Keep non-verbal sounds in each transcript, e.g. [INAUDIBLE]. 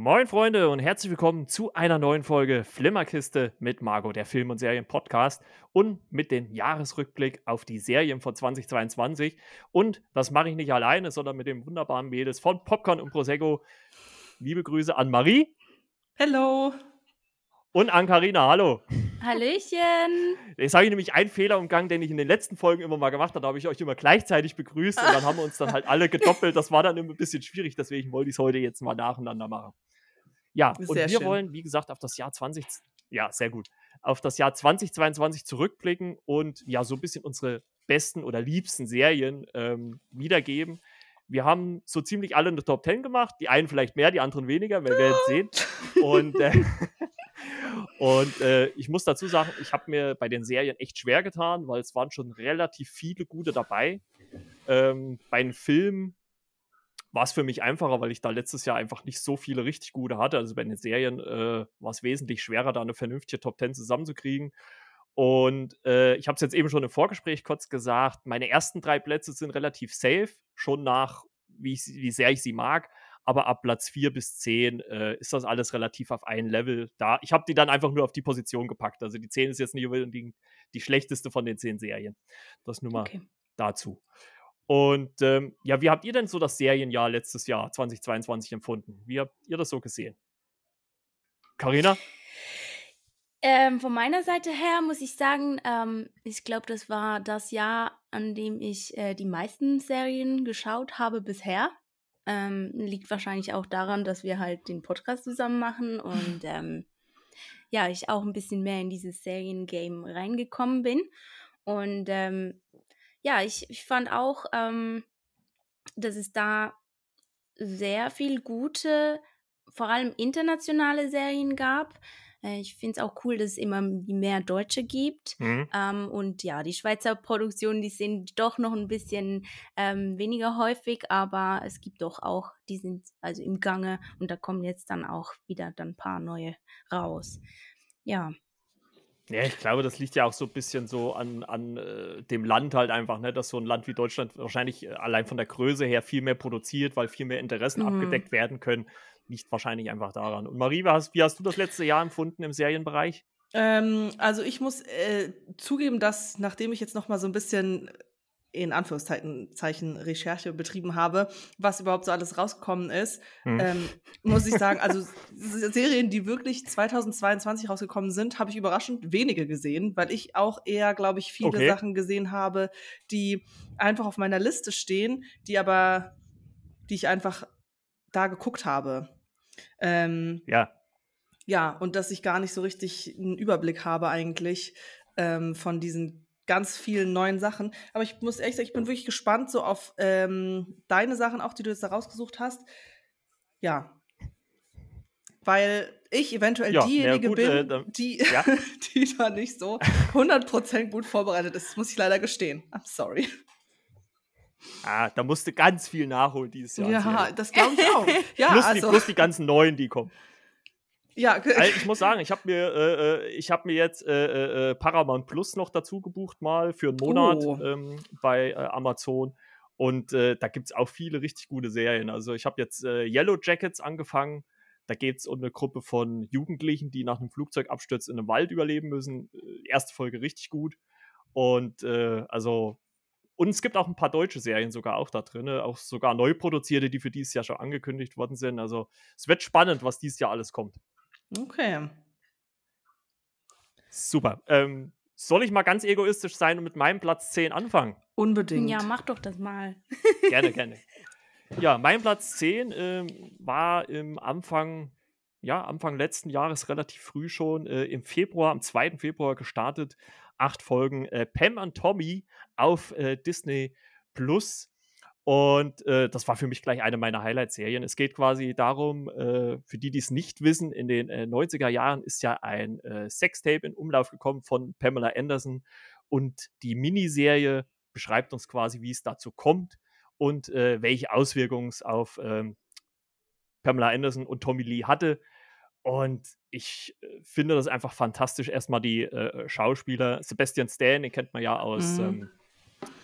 Moin Freunde und herzlich willkommen zu einer neuen Folge Flimmerkiste mit Margot, der Film- und Serien-Podcast und mit dem Jahresrückblick auf die Serien von 2022. Und das mache ich nicht alleine, sondern mit dem wunderbaren Mädels von Popcorn und Prosecco. Liebe Grüße an Marie. Hello. Und an Carina. Hallo. Hallöchen. Jetzt habe ich nämlich einen Fehler umgangen, den ich in den letzten Folgen immer mal gemacht habe. Da habe ich euch immer gleichzeitig begrüßt und dann haben wir uns dann halt alle gedoppelt. Das war dann immer ein bisschen schwierig, deswegen wollte ich es heute jetzt mal nacheinander machen. Ja, und wir schön. wollen, wie gesagt, auf das Jahr 20, ja, sehr gut, auf das Jahr 2022 zurückblicken und ja, so ein bisschen unsere besten oder liebsten Serien ähm, wiedergeben. Wir haben so ziemlich alle eine Top 10 gemacht, die einen vielleicht mehr, die anderen weniger, wir werden sehen. [LAUGHS] Und, äh, und äh, ich muss dazu sagen, ich habe mir bei den Serien echt schwer getan, weil es waren schon relativ viele gute dabei. Ähm, bei den Filmen war es für mich einfacher, weil ich da letztes Jahr einfach nicht so viele richtig gute hatte. Also bei den Serien äh, war es wesentlich schwerer, da eine vernünftige Top 10 zusammenzukriegen. Und äh, ich habe es jetzt eben schon im Vorgespräch kurz gesagt, meine ersten drei Plätze sind relativ safe, schon nach, wie, ich, wie sehr ich sie mag. Aber ab Platz 4 bis 10 äh, ist das alles relativ auf ein Level da. Ich habe die dann einfach nur auf die Position gepackt. Also die 10 ist jetzt nicht unbedingt die schlechteste von den 10 Serien. Das nur mal Okay. dazu. Und ähm, ja, wie habt ihr denn so das Serienjahr letztes Jahr 2022 empfunden? Wie habt ihr das so gesehen? Carina? Ähm, von meiner Seite her muss ich sagen, ähm, ich glaube, das war das Jahr, an dem ich äh, die meisten Serien geschaut habe bisher. Ähm, liegt wahrscheinlich auch daran, dass wir halt den Podcast zusammen machen und [LAUGHS] ähm, ja, ich auch ein bisschen mehr in dieses Seriengame reingekommen bin. Und ähm, ja, ich, ich fand auch, ähm, dass es da sehr viel gute, vor allem internationale Serien gab. Äh, ich finde es auch cool, dass es immer mehr Deutsche gibt. Hm? Ähm, und ja, die Schweizer Produktionen, die sind doch noch ein bisschen ähm, weniger häufig, aber es gibt doch auch, die sind also im Gange und da kommen jetzt dann auch wieder dann ein paar neue raus. Ja, Ja, ich glaube, das liegt ja auch so ein bisschen so an, an äh, dem Land halt einfach, ne? dass so ein Land wie Deutschland wahrscheinlich äh, allein von der Größe her viel mehr produziert, weil viel mehr Interessen Mhm. abgedeckt werden können. Liegt wahrscheinlich einfach daran. Und Marie, wie hast, wie hast du das letzte Jahr empfunden im Serienbereich? Ähm, also ich muss äh, zugeben, dass nachdem ich jetzt noch mal so ein bisschen in Anführungszeichen Zeichen Recherche betrieben habe, was überhaupt so alles rausgekommen ist, Hm. ähm, muss ich sagen, also Serien, die wirklich 2022 rausgekommen sind, habe ich überraschend wenige gesehen, weil ich auch eher, glaube ich, viele Okay. Sachen gesehen habe, die einfach auf meiner Liste stehen, die aber, die ich einfach da geguckt habe. Ähm, Ja, ja, und dass ich gar nicht so richtig einen Überblick habe eigentlich ähm, von diesen ganz vielen neuen Sachen. Aber ich muss ehrlich sagen, ich bin wirklich gespannt so auf ähm, deine Sachen auch, die du jetzt da rausgesucht hast. Ja. Weil ich eventuell Ja, diejenige gut, bin, äh, da- die, ja. [LAUGHS] die da nicht so 100% gut vorbereitet ist. Das muss ich leider gestehen. I'm sorry. Ah, da musste ganz viel nachholen dieses Jahr. Ja, das glaube ich auch. [LAUGHS] Ja, plus, die, also, plus die ganzen neuen, die kommen. ja, Also ich muss sagen, ich habe mir, äh, äh, ich habe mir jetzt äh, äh, Paramount Plus noch dazu gebucht mal für einen Monat Oh. ähm, bei äh, Amazon. Und äh, da gibt es auch viele richtig gute Serien. Also ich habe jetzt äh, Yellow Jackets angefangen. Da geht es um eine Gruppe von Jugendlichen, die nach einem Flugzeugabsturz in einem Wald überleben müssen. Äh, erste Folge richtig gut. Und äh, also, und es gibt auch ein paar deutsche Serien sogar auch da drin, auch sogar neu produzierte, die für dieses Jahr schon angekündigt worden sind. Also es wird spannend, was dieses Jahr alles kommt. okay. Super. Ähm, soll ich mal ganz egoistisch sein und mit meinem Platz 10 anfangen? Unbedingt. ja, mach doch das mal. [LAUGHS] Gerne, gerne. [LAUGHS] Ja, mein Platz 10 ähm, war im Anfang, ja, Anfang letzten Jahres relativ früh schon, äh, im Februar, am 2. Februar gestartet. Acht Folgen äh, Pam und Tommy auf äh, Disney Plus. Und äh, das war für mich gleich eine meiner Highlight-Serien. Es geht quasi darum, äh, für die, die es nicht wissen, in den äh, 90er Jahren ist ja ein äh, Sextape in Umlauf gekommen von Pamela Anderson. Und die Miniserie beschreibt uns quasi, wie es dazu kommt und äh, welche Auswirkungen es auf ähm, Pamela Anderson und Tommy Lee hatte. Und ich äh, finde das einfach fantastisch. Erstmal die äh, Schauspieler. Sebastian Stan, den kennt man ja aus Mhm. ähm,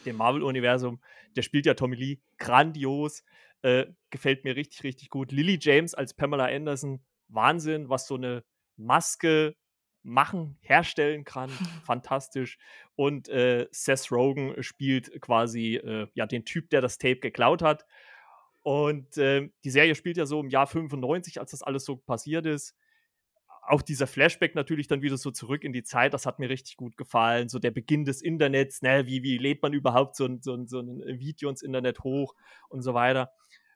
dem Marvel-Universum. Der spielt ja Tommy Lee grandios. äh, gefällt mir richtig, richtig gut. Lily James als Pamela Anderson, Wahnsinn, was so eine Maske machen, herstellen kann. [LAUGHS] Fantastisch. Und äh, Seth Rogen spielt quasi äh, ja, den Typ, der das Tape geklaut hat. Und äh, die Serie spielt ja so im Jahr 95, als das alles so passiert ist. Auch dieser Flashback natürlich dann wieder so zurück in die Zeit, das hat mir richtig gut gefallen. So der Beginn des Internets, ne? wie, wie lädt man überhaupt so ein, so, ein, so ein Video ins Internet hoch und so weiter.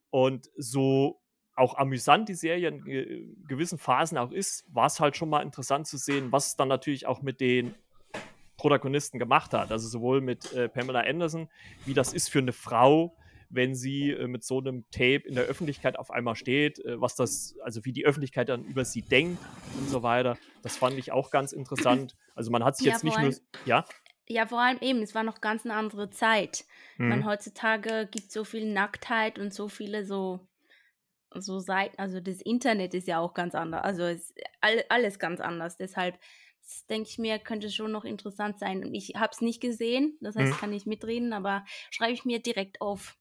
Und so auch amüsant die Serie in gewissen Phasen auch ist, war es halt schon mal interessant zu sehen, was es dann natürlich auch mit den Protagonisten gemacht hat. Also sowohl mit äh, Pamela Anderson, wie das ist für eine Frau, wenn sie äh, mit so einem Tape in der Öffentlichkeit auf einmal steht, äh, was das, also wie die Öffentlichkeit dann über sie denkt und so weiter. Das fand ich auch ganz interessant. Also man hat sich ja, jetzt nicht nur, ja? Ja, vor allem eben, es war noch ganz eine andere Zeit. Mhm. Man heutzutage gibt so viel Nacktheit und so viele so so Seiten, also das Internet ist ja auch ganz anders, also ist alles ganz anders. Deshalb denke ich mir, könnte schon noch interessant sein. Ich habe es nicht gesehen, das heißt, mhm. kann ich mitreden, aber schreibe ich mir direkt auf.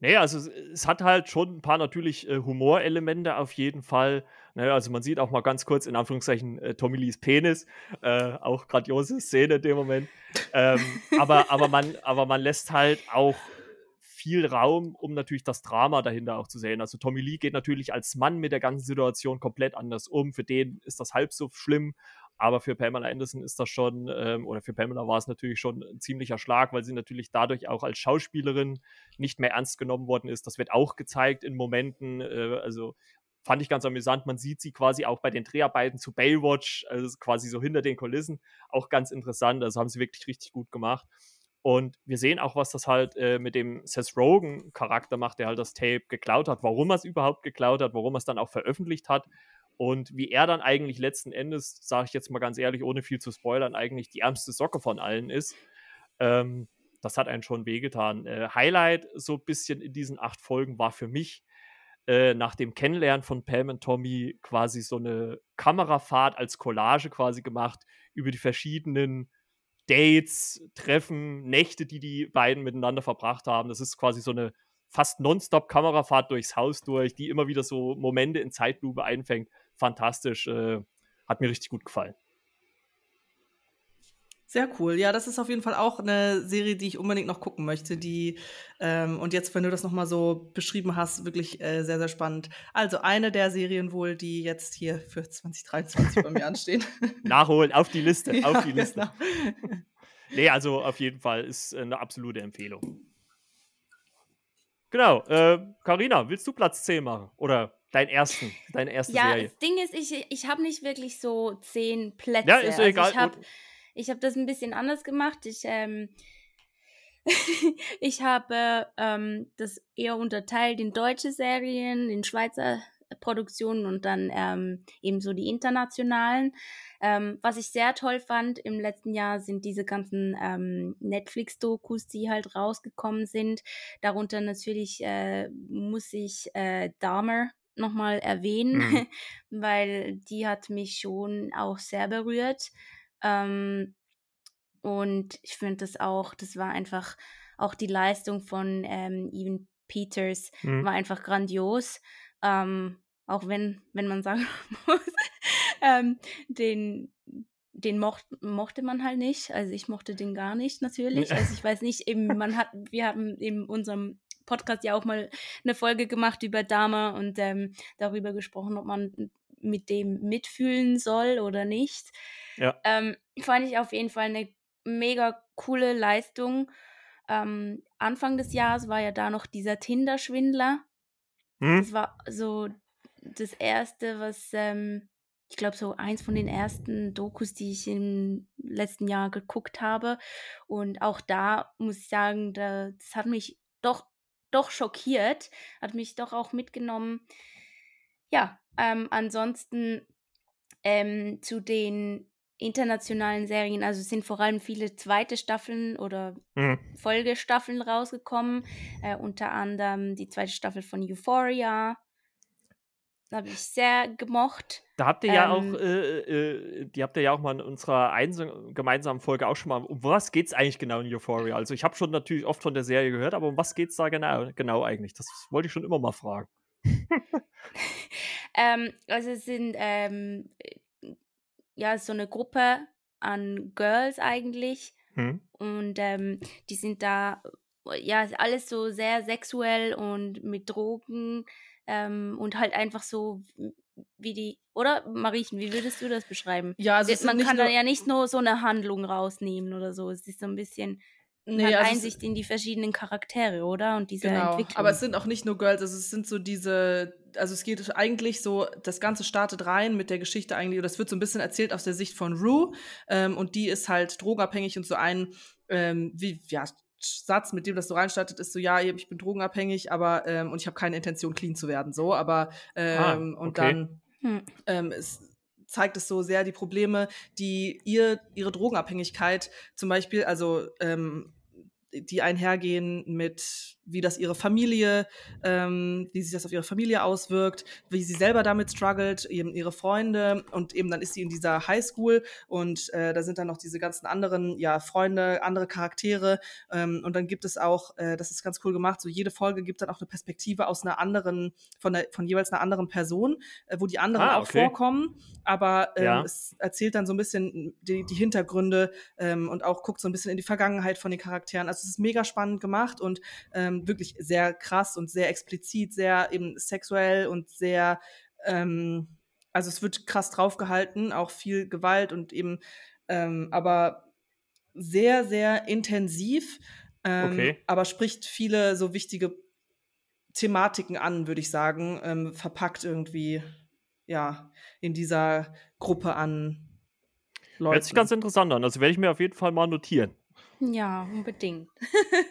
Naja, also es, es, hat halt schon ein paar natürlich äh, Humorelemente auf jeden Fall. Naja, also man sieht auch mal ganz kurz in Anführungszeichen äh, Tommy Lees Penis, äh, auch grandiose Szene in dem Moment. Ähm, aber, aber, man, aber man lässt halt auch viel Raum, um natürlich das Drama dahinter auch zu sehen. Also Tommy Lee geht natürlich als Mann mit der ganzen Situation komplett anders um. Für den ist das halb so schlimm, aber für Pamela Anderson ist das schon, ähm, oder für Pamela war es natürlich schon ein ziemlicher Schlag, weil sie natürlich dadurch auch als Schauspielerin nicht mehr ernst genommen worden ist. Das wird auch gezeigt in Momenten, äh, also fand ich ganz amüsant. Man sieht sie quasi auch bei den Dreharbeiten zu Baywatch, also quasi so hinter den Kulissen, auch ganz interessant. Also haben sie wirklich richtig gut gemacht. Und wir sehen auch, was das halt äh, mit dem Seth Rogen-Charakter macht, der halt das Tape geklaut hat, warum er es überhaupt geklaut hat, warum er es dann auch veröffentlicht hat und wie er dann eigentlich letzten Endes, sage ich jetzt mal ganz ehrlich, ohne viel zu spoilern, eigentlich die ärmste Socke von allen ist. Ähm, das hat einen schon wehgetan. Äh, Highlight so ein bisschen in diesen acht Folgen war für mich äh, nach dem Kennenlernen von Pam und Tommy quasi so eine Kamerafahrt als Collage quasi gemacht über die verschiedenen Dates, Treffen, Nächte, die die beiden miteinander verbracht haben. Das ist quasi so eine fast nonstop Kamerafahrt durchs Haus durch, die immer wieder so Momente in Zeitlupe einfängt. Fantastisch, äh, hat mir richtig gut gefallen. Sehr cool. Ja, das ist auf jeden Fall auch eine Serie, die ich unbedingt noch gucken möchte. Die ähm, und jetzt, wenn du das noch mal so beschrieben hast, wirklich äh, sehr, sehr spannend. Also eine der Serien wohl, die jetzt hier für 2023 bei mir anstehen. [LAUGHS] Nachholen, auf die Liste, [LAUGHS] ja, auf die Liste. Genau. [LAUGHS] nee, also auf jeden Fall ist eine absolute Empfehlung. Genau. Karina, äh, willst du Platz 10 machen? Oder deinen ersten, deine erste ja, Serie? Ja, das Ding ist, ich, ich habe nicht wirklich so zehn Plätze. Ja, ist ja also egal. Ich habe ich habe das ein bisschen anders gemacht. Ich, ähm, [LAUGHS] ich habe ähm, das eher unterteilt in deutsche Serien, in Schweizer Produktionen und dann ähm, eben so die internationalen. Ähm, was ich sehr toll fand im letzten Jahr sind diese ganzen ähm, Netflix-Dokus, die halt rausgekommen sind. Darunter natürlich äh, muss ich äh, Dahmer nochmal erwähnen, mhm. [LAUGHS] weil die hat mich schon auch sehr berührt. Ähm, und ich finde das auch, das war einfach auch die Leistung von ähm, Evan Peters mhm. war einfach grandios. Ähm, auch wenn, wenn man sagen [LAUGHS] muss, ähm, den, den mocht, mochte man halt nicht. Also ich mochte den gar nicht natürlich. Also ich weiß nicht, eben, man hat, wir haben in unserem Podcast ja auch mal eine Folge gemacht über Dama und ähm, darüber gesprochen, ob man mit dem mitfühlen soll oder nicht. Ja. Ähm, fand ich auf jeden Fall eine mega coole Leistung. Ähm, Anfang des Jahres war ja da noch dieser Tinder-Schwindler. Hm? Das war so das erste, was, ähm, ich glaube, so eins von den ersten Dokus, die ich im letzten Jahr geguckt habe. Und auch da muss ich sagen, da, das hat mich doch, doch schockiert, hat mich doch auch mitgenommen. Ja, ähm, ansonsten ähm, zu den internationalen Serien, also sind vor allem viele zweite Staffeln oder mhm. Folgestaffeln rausgekommen, äh, unter anderem die zweite Staffel von Euphoria. habe ich sehr gemocht. Da habt ihr ja auch, ähm, äh, äh, die habt ihr ja auch mal in unserer gemeinsamen Folge auch schon mal, um was geht es eigentlich genau in Euphoria? Also ich habe schon natürlich oft von der Serie gehört, aber um was geht es da genau, genau eigentlich? Das wollte ich schon immer mal fragen. [LAUGHS] ähm, also es sind ähm, ja so eine Gruppe an Girls eigentlich hm. und ähm, die sind da ja alles so sehr sexuell und mit Drogen ähm, und halt einfach so wie die, oder Mariechen, wie würdest du das beschreiben? Ja, also man kann da ja nicht nur so eine Handlung rausnehmen oder so. Es ist so ein bisschen nee, also Einsicht in die verschiedenen Charaktere, oder? Und diese genau. Entwicklung. Aber es sind auch nicht nur Girls, also es sind so diese, also es geht eigentlich so, das Ganze startet rein mit der Geschichte eigentlich, oder es wird so ein bisschen erzählt aus der Sicht von Rue ähm, und die ist halt drogenabhängig und so ein, ähm, wie, ja, Satz, mit dem das so reinstartet, ist so, ja, ich bin drogenabhängig, aber ähm, und ich habe keine Intention, clean zu werden, so, aber ähm, ah, okay. und dann hm. ähm, es zeigt es so sehr die Probleme, die ihr ihre Drogenabhängigkeit zum Beispiel, also ähm, die einhergehen mit wie das ihre Familie, ähm, wie sich das auf ihre Familie auswirkt, wie sie selber damit struggelt, eben ihre Freunde und eben dann ist sie in dieser Highschool und äh, da sind dann noch diese ganzen anderen, ja, Freunde, andere Charaktere ähm, und dann gibt es auch, äh, das ist ganz cool gemacht, so jede Folge gibt dann auch eine Perspektive aus einer anderen, von, der, von jeweils einer anderen Person, äh, wo die anderen ah, okay. auch vorkommen, aber ähm, ja. es erzählt dann so ein bisschen die, die Hintergründe ähm, und auch guckt so ein bisschen in die Vergangenheit von den Charakteren. Also es ist mega spannend gemacht und ähm, wirklich sehr krass und sehr explizit, sehr eben sexuell und sehr, ähm, also es wird krass draufgehalten, auch viel Gewalt und eben, ähm, aber sehr, sehr intensiv, ähm, okay. aber spricht viele so wichtige Thematiken an, würde ich sagen, ähm, verpackt irgendwie, ja, in dieser Gruppe an Leuten. Hört sich ganz interessant an. Also werde ich mir auf jeden Fall mal notieren. Ja, unbedingt.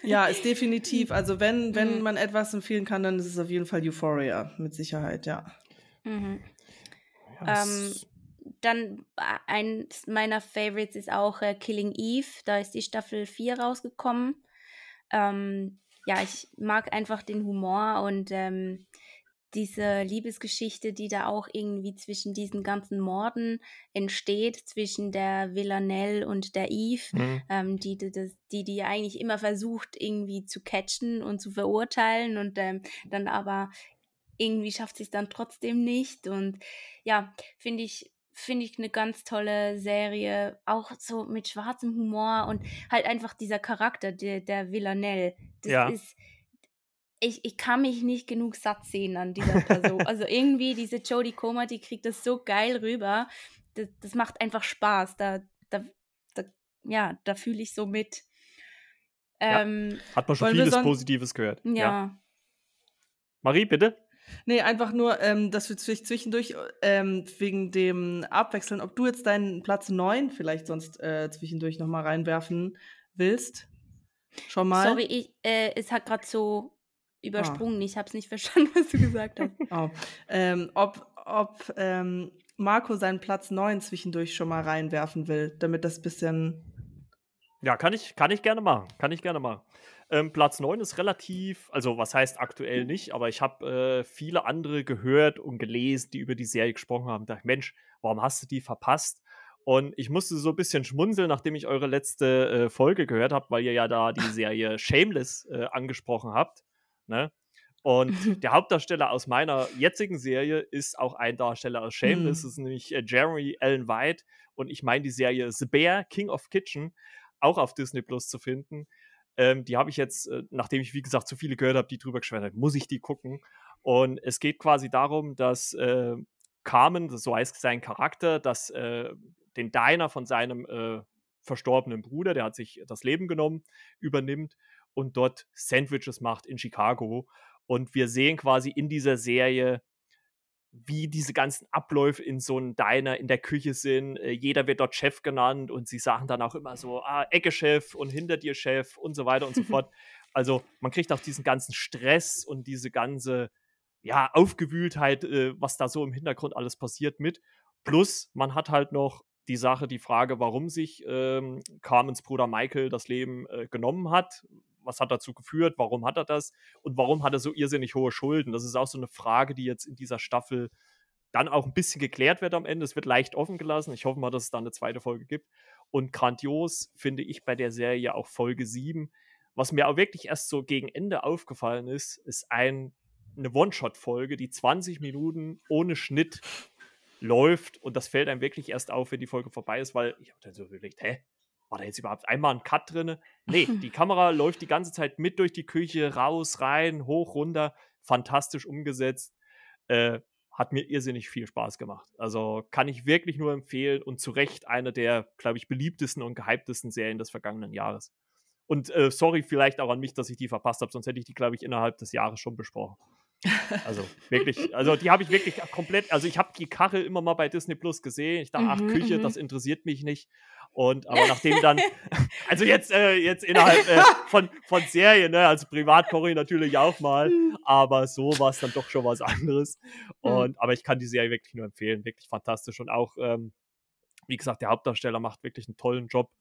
ja, ist [LAUGHS] definitiv. Also wenn, wenn mhm. man etwas empfehlen kann, dann ist es auf jeden Fall Euphoria, mit Sicherheit, ja. Mhm. Ähm, dann äh, eins meiner Favorites ist auch äh, Killing Eve. Da ist die Staffel 4 rausgekommen. Ähm, ja, ich mag einfach den Humor und ähm, diese Liebesgeschichte, die da auch irgendwie zwischen diesen ganzen Morden entsteht, zwischen der Villanelle und der Eve, mhm. ähm, die, die, die, die eigentlich immer versucht, irgendwie zu catchen und zu verurteilen und ähm, dann aber irgendwie schafft sie es dann trotzdem nicht. Und ja, finde ich, finde ich eine ganz tolle Serie, auch so mit schwarzem Humor und halt einfach dieser Charakter, der, der Villanelle. Das ja. ist ich, ich kann mich nicht genug satt sehen an dieser Person. [LAUGHS] also irgendwie diese Jodie Comer, die kriegt das so geil rüber. Das, das macht einfach Spaß. Da, da, da ja, da fühle ich so mit. Ähm, ja, hat man schon vieles Positives gehört. Ja. ja. Marie, bitte? Nee, einfach nur, ähm, dass wir zwischendurch ähm, wegen dem Abwechseln, ob du jetzt deinen Platz 9 vielleicht sonst äh, zwischendurch nochmal reinwerfen willst. Schon mal. Sorry, ich, äh, es hat gerade so übersprungen. Ah. Ich habe es nicht [LAUGHS] verstanden, was du gesagt hast. [LAUGHS] Oh. Ähm, ob ob ähm, Marco seinen Platz 9 zwischendurch schon mal reinwerfen will, damit das bisschen. Ja, kann ich, kann ich gerne machen. Kann ich gerne machen. Ähm, Platz 9 ist relativ, also was heißt aktuell nicht, aber ich habe äh, viele andere gehört und gelesen, die über die Serie gesprochen haben. Da dachte, Mensch, warum hast du die verpasst? Und ich musste so ein bisschen schmunzeln, nachdem ich eure letzte äh, Folge gehört habe, weil ihr ja da die Serie Shameless äh, angesprochen habt. Ne? Und [LAUGHS] der Hauptdarsteller aus meiner jetzigen Serie ist auch ein Darsteller aus Shameless, mhm. ist nämlich äh, Jeremy Allen White. Und ich meine die Serie The Bear, King of Kitchen, auch auf Disney Plus zu finden. Ähm, die habe ich jetzt, äh, nachdem ich, wie gesagt, zu viele gehört habe, die drüber geschwärmt muss ich die gucken. Und es geht quasi darum, dass äh, Carmen, so heißt sein Charakter, dass äh, den Diner von seinem äh, verstorbenen Bruder, der hat sich das Leben genommen, übernimmt und dort Sandwiches macht in Chicago. Und wir sehen quasi in dieser Serie, wie diese ganzen Abläufe in so einem Diner in der Küche sind. Äh, jeder wird dort Chef genannt und sie sagen dann auch immer so, ah, Ecke-Chef und hinter dir Chef und so weiter und so fort. [LAUGHS] Also man kriegt auch diesen ganzen Stress und diese ganze ja, Aufgewühltheit, äh, was da so im Hintergrund alles passiert mit. Plus man hat halt noch die Sache, die Frage, warum sich ähm, Carmens Bruder Michael das Leben äh, genommen hat, was hat dazu geführt, warum hat er das und warum hat er so irrsinnig hohe Schulden? Das ist auch so eine Frage, die jetzt in dieser Staffel dann auch ein bisschen geklärt wird am Ende. Es wird leicht offen gelassen. Ich hoffe mal, dass es da eine zweite Folge gibt. Und grandios finde ich bei der Serie auch Folge 7. Was mir auch wirklich erst so gegen Ende aufgefallen ist, ist ein, eine One-Shot-Folge, die 20 Minuten ohne Schnitt läuft. Und das fällt einem wirklich erst auf, wenn die Folge vorbei ist, weil ich habe dann so überlegt, hä? War da jetzt überhaupt einmal ein Cut drin? Nee, [LAUGHS] die Kamera läuft die ganze Zeit mit durch die Küche, raus, rein, hoch, runter. Fantastisch umgesetzt. Äh, hat mir irrsinnig viel Spaß gemacht. Also kann ich wirklich nur empfehlen und zu Recht eine der, glaube ich, beliebtesten und gehyptesten Serien des vergangenen Jahres. Und äh, sorry vielleicht auch an mich, dass ich die verpasst habe, sonst hätte ich die, glaube ich, innerhalb des Jahres schon besprochen. Also wirklich, also die habe ich wirklich komplett, also ich habe die Kachel immer mal bei Disney Plus gesehen. Ich dachte, ach, Mhm, Küche, mhm. das interessiert mich nicht. Und aber nachdem dann, [LAUGHS] [LAUGHS] also jetzt, äh, jetzt innerhalb äh, von, von Serien, ne, also privat koche ich natürlich auch mal, aber so war es dann doch schon was anderes. Und aber ich kann die Serie wirklich nur empfehlen, wirklich fantastisch. Und auch, ähm, wie gesagt, der Hauptdarsteller macht wirklich einen tollen Job.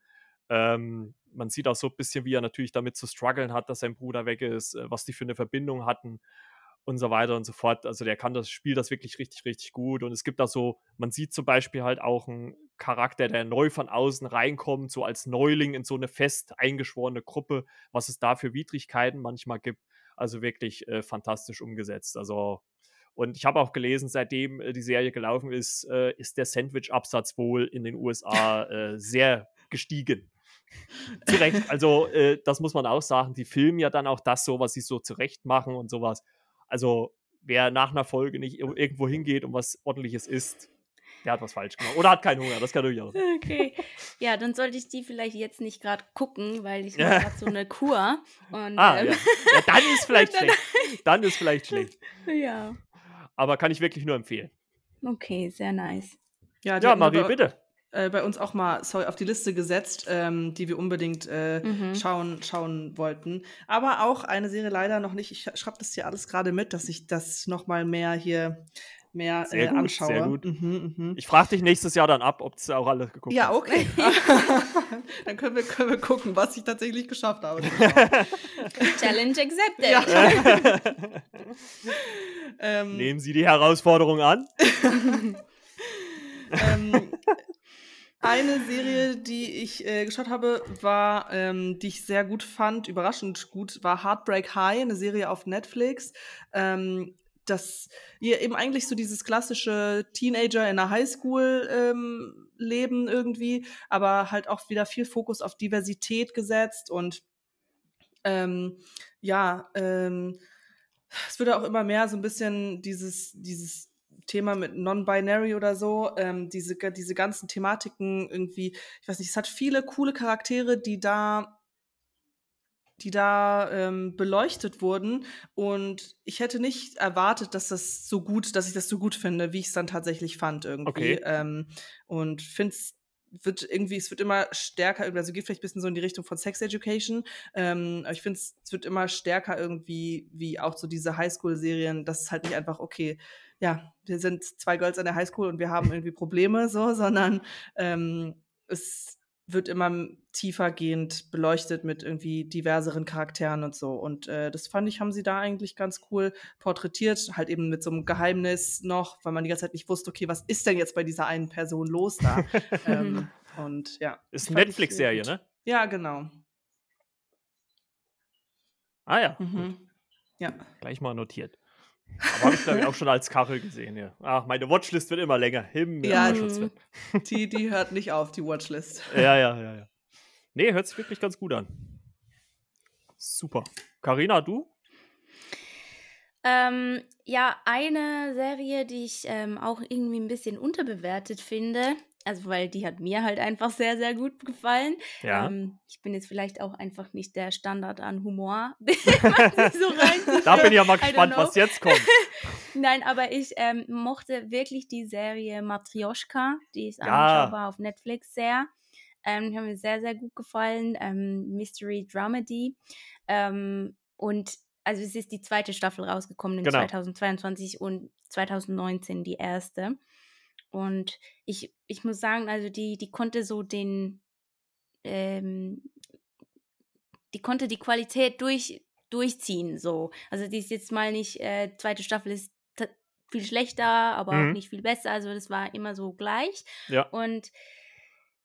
Ähm, man sieht auch so ein bisschen, wie er natürlich damit zu strugglen hat, dass sein Bruder weg ist, äh, was die für eine Verbindung hatten und so weiter und so fort. Also der kann das Spiel das wirklich richtig, richtig gut. Und es gibt da so, man sieht zum Beispiel halt auch einen Charakter, der neu von außen reinkommt, so als Neuling in so eine fest eingeschworene Gruppe, was es da für Widrigkeiten manchmal gibt. Also wirklich äh, fantastisch umgesetzt. Also und ich habe auch gelesen, seitdem äh, die Serie gelaufen ist, äh, ist der Sandwich-Absatz wohl in den USA äh, sehr gestiegen. Zu Recht. Also, äh, das muss man auch sagen. Die filmen ja dann auch das so, was sie so zurecht machen und sowas. Also, wer nach einer Folge nicht ir- irgendwo hingeht und was ordentliches isst, der hat was falsch gemacht. Oder hat keinen Hunger, das kann durchaus sein. Okay. Ja, dann sollte ich die vielleicht jetzt nicht gerade gucken, weil ich mache [LAUGHS] gerade so eine Kur. Und, Ah, ähm, ja. ja. Dann ist [LAUGHS] vielleicht dann- schlecht. Dann ist vielleicht [LAUGHS] schlecht. ja. Aber kann ich wirklich nur empfehlen. Okay, sehr nice. Ja, Ja, Marie, bitte. Äh, bei uns auch mal sorry, auf die Liste gesetzt, ähm, die wir unbedingt äh, Mhm. schauen, schauen wollten. Aber auch eine Serie leider noch nicht. Ich schreibe das hier alles gerade mit, dass ich das noch mal mehr hier mehr Sehr äh, gut, anschaue. sehr gut. Mhm, mhm. Ich frage dich nächstes Jahr dann ab, ob du auch alles geguckt Ja, okay. [LAUGHS] [LAUGHS] Dann können wir, können wir gucken, was ich tatsächlich geschafft habe. [LAUGHS] Challenge accepted. Ja. ähm, Nehmen Sie die Herausforderung an. ähm, eine Serie, die ich äh, geschaut habe, war, ähm, die ich sehr gut fand, überraschend gut, war Heartbreak High, eine Serie auf Netflix. Ähm, das ihr eben eigentlich so dieses klassische Teenager in der Highschool ähm, leben irgendwie, aber halt auch wieder viel Fokus auf Diversität gesetzt und ähm, ja, ähm, es wird auch immer mehr so ein bisschen dieses, dieses Thema mit Non-Binary oder so, ähm, diese, diese ganzen Thematiken irgendwie, ich weiß nicht, es hat viele coole Charaktere, die da die da ähm, beleuchtet wurden. Und ich hätte nicht erwartet, dass das so gut, dass ich das so gut finde, wie ich es dann tatsächlich fand irgendwie. Okay. ähm, und finde es wird irgendwie, es wird immer stärker, also geht vielleicht ein bisschen so in die Richtung von Sex Education, ähm, aber ich finde es wird immer stärker irgendwie, wie auch so diese Highschool-Serien, das ist halt nicht einfach, okay, ja, wir sind zwei Girls an der Highschool und wir haben irgendwie Probleme, so, sondern ähm, es wird immer tiefergehend beleuchtet mit irgendwie diverseren Charakteren und so. Und äh, das fand ich, haben sie da eigentlich ganz cool porträtiert, halt eben mit so einem Geheimnis noch, weil man die ganze Zeit nicht wusste, okay, was ist denn jetzt bei dieser einen Person los da? [LAUGHS] ähm, und ja. Ist eine Netflix-Serie, ne? Ja, genau. Ah ja. Mhm. Ja. gleich mal notiert. Aber habe ich, glaube ich, auch schon als Kachel gesehen, ja. Ach, meine Watchlist wird immer länger. Himmel, Ja. Die, die hört nicht auf, die Watchlist. [LAUGHS] ja, ja, ja, ja. Nee, hört sich wirklich ganz gut an. Super. Karina, du? Ähm, ja, eine Serie, die ich ähm, auch irgendwie ein bisschen unterbewertet finde, also weil die hat mir halt einfach sehr, sehr gut gefallen. Ja. Ähm, ich bin jetzt vielleicht auch einfach nicht der Standard an Humor, [LAUGHS] [LAUGHS] so da bin ich ja mal gespannt, was jetzt kommt. [LAUGHS] Nein, aber ich ähm, mochte wirklich die Serie Matryoshka, die ist Ja. anschaubar auf Netflix sehr. Ähm, die haben mir sehr, sehr gut gefallen. Ähm, Mystery Dramedy. Ähm, und also es ist die zweite Staffel rausgekommen in Genau. 2022 und 2019 die erste. Und ich, ich muss sagen, also die, die konnte so den, ähm, die konnte die Qualität durch, durchziehen, so. Also die ist jetzt mal nicht, äh, zweite Staffel ist viel schlechter, aber mhm. auch nicht viel besser. Also das war immer so gleich. Ja. Und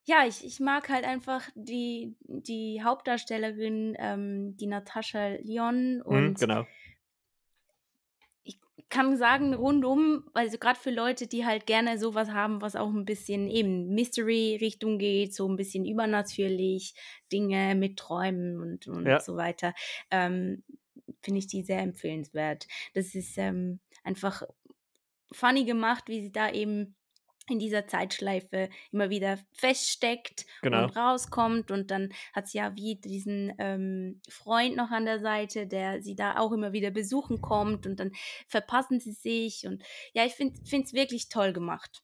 ja, ich, ich mag halt einfach die, die Hauptdarstellerin, ähm, die Natascha Lyon. Mhm, und mhm, genau kann sagen, rundum, also gerade für Leute, die halt gerne sowas haben, was auch ein bisschen eben Mystery-Richtung geht, so ein bisschen übernatürlich, Dinge mit Träumen und, und ja. so weiter, ähm, finde ich die sehr empfehlenswert. Das ist ähm, einfach funny gemacht, wie sie da eben in dieser Zeitschleife immer wieder feststeckt genau. und rauskommt. Und dann hat sie ja wie diesen ähm, Freund noch an der Seite, der sie da auch immer wieder besuchen kommt und dann verpassen sie sich. Und ja, ich finde es wirklich toll gemacht.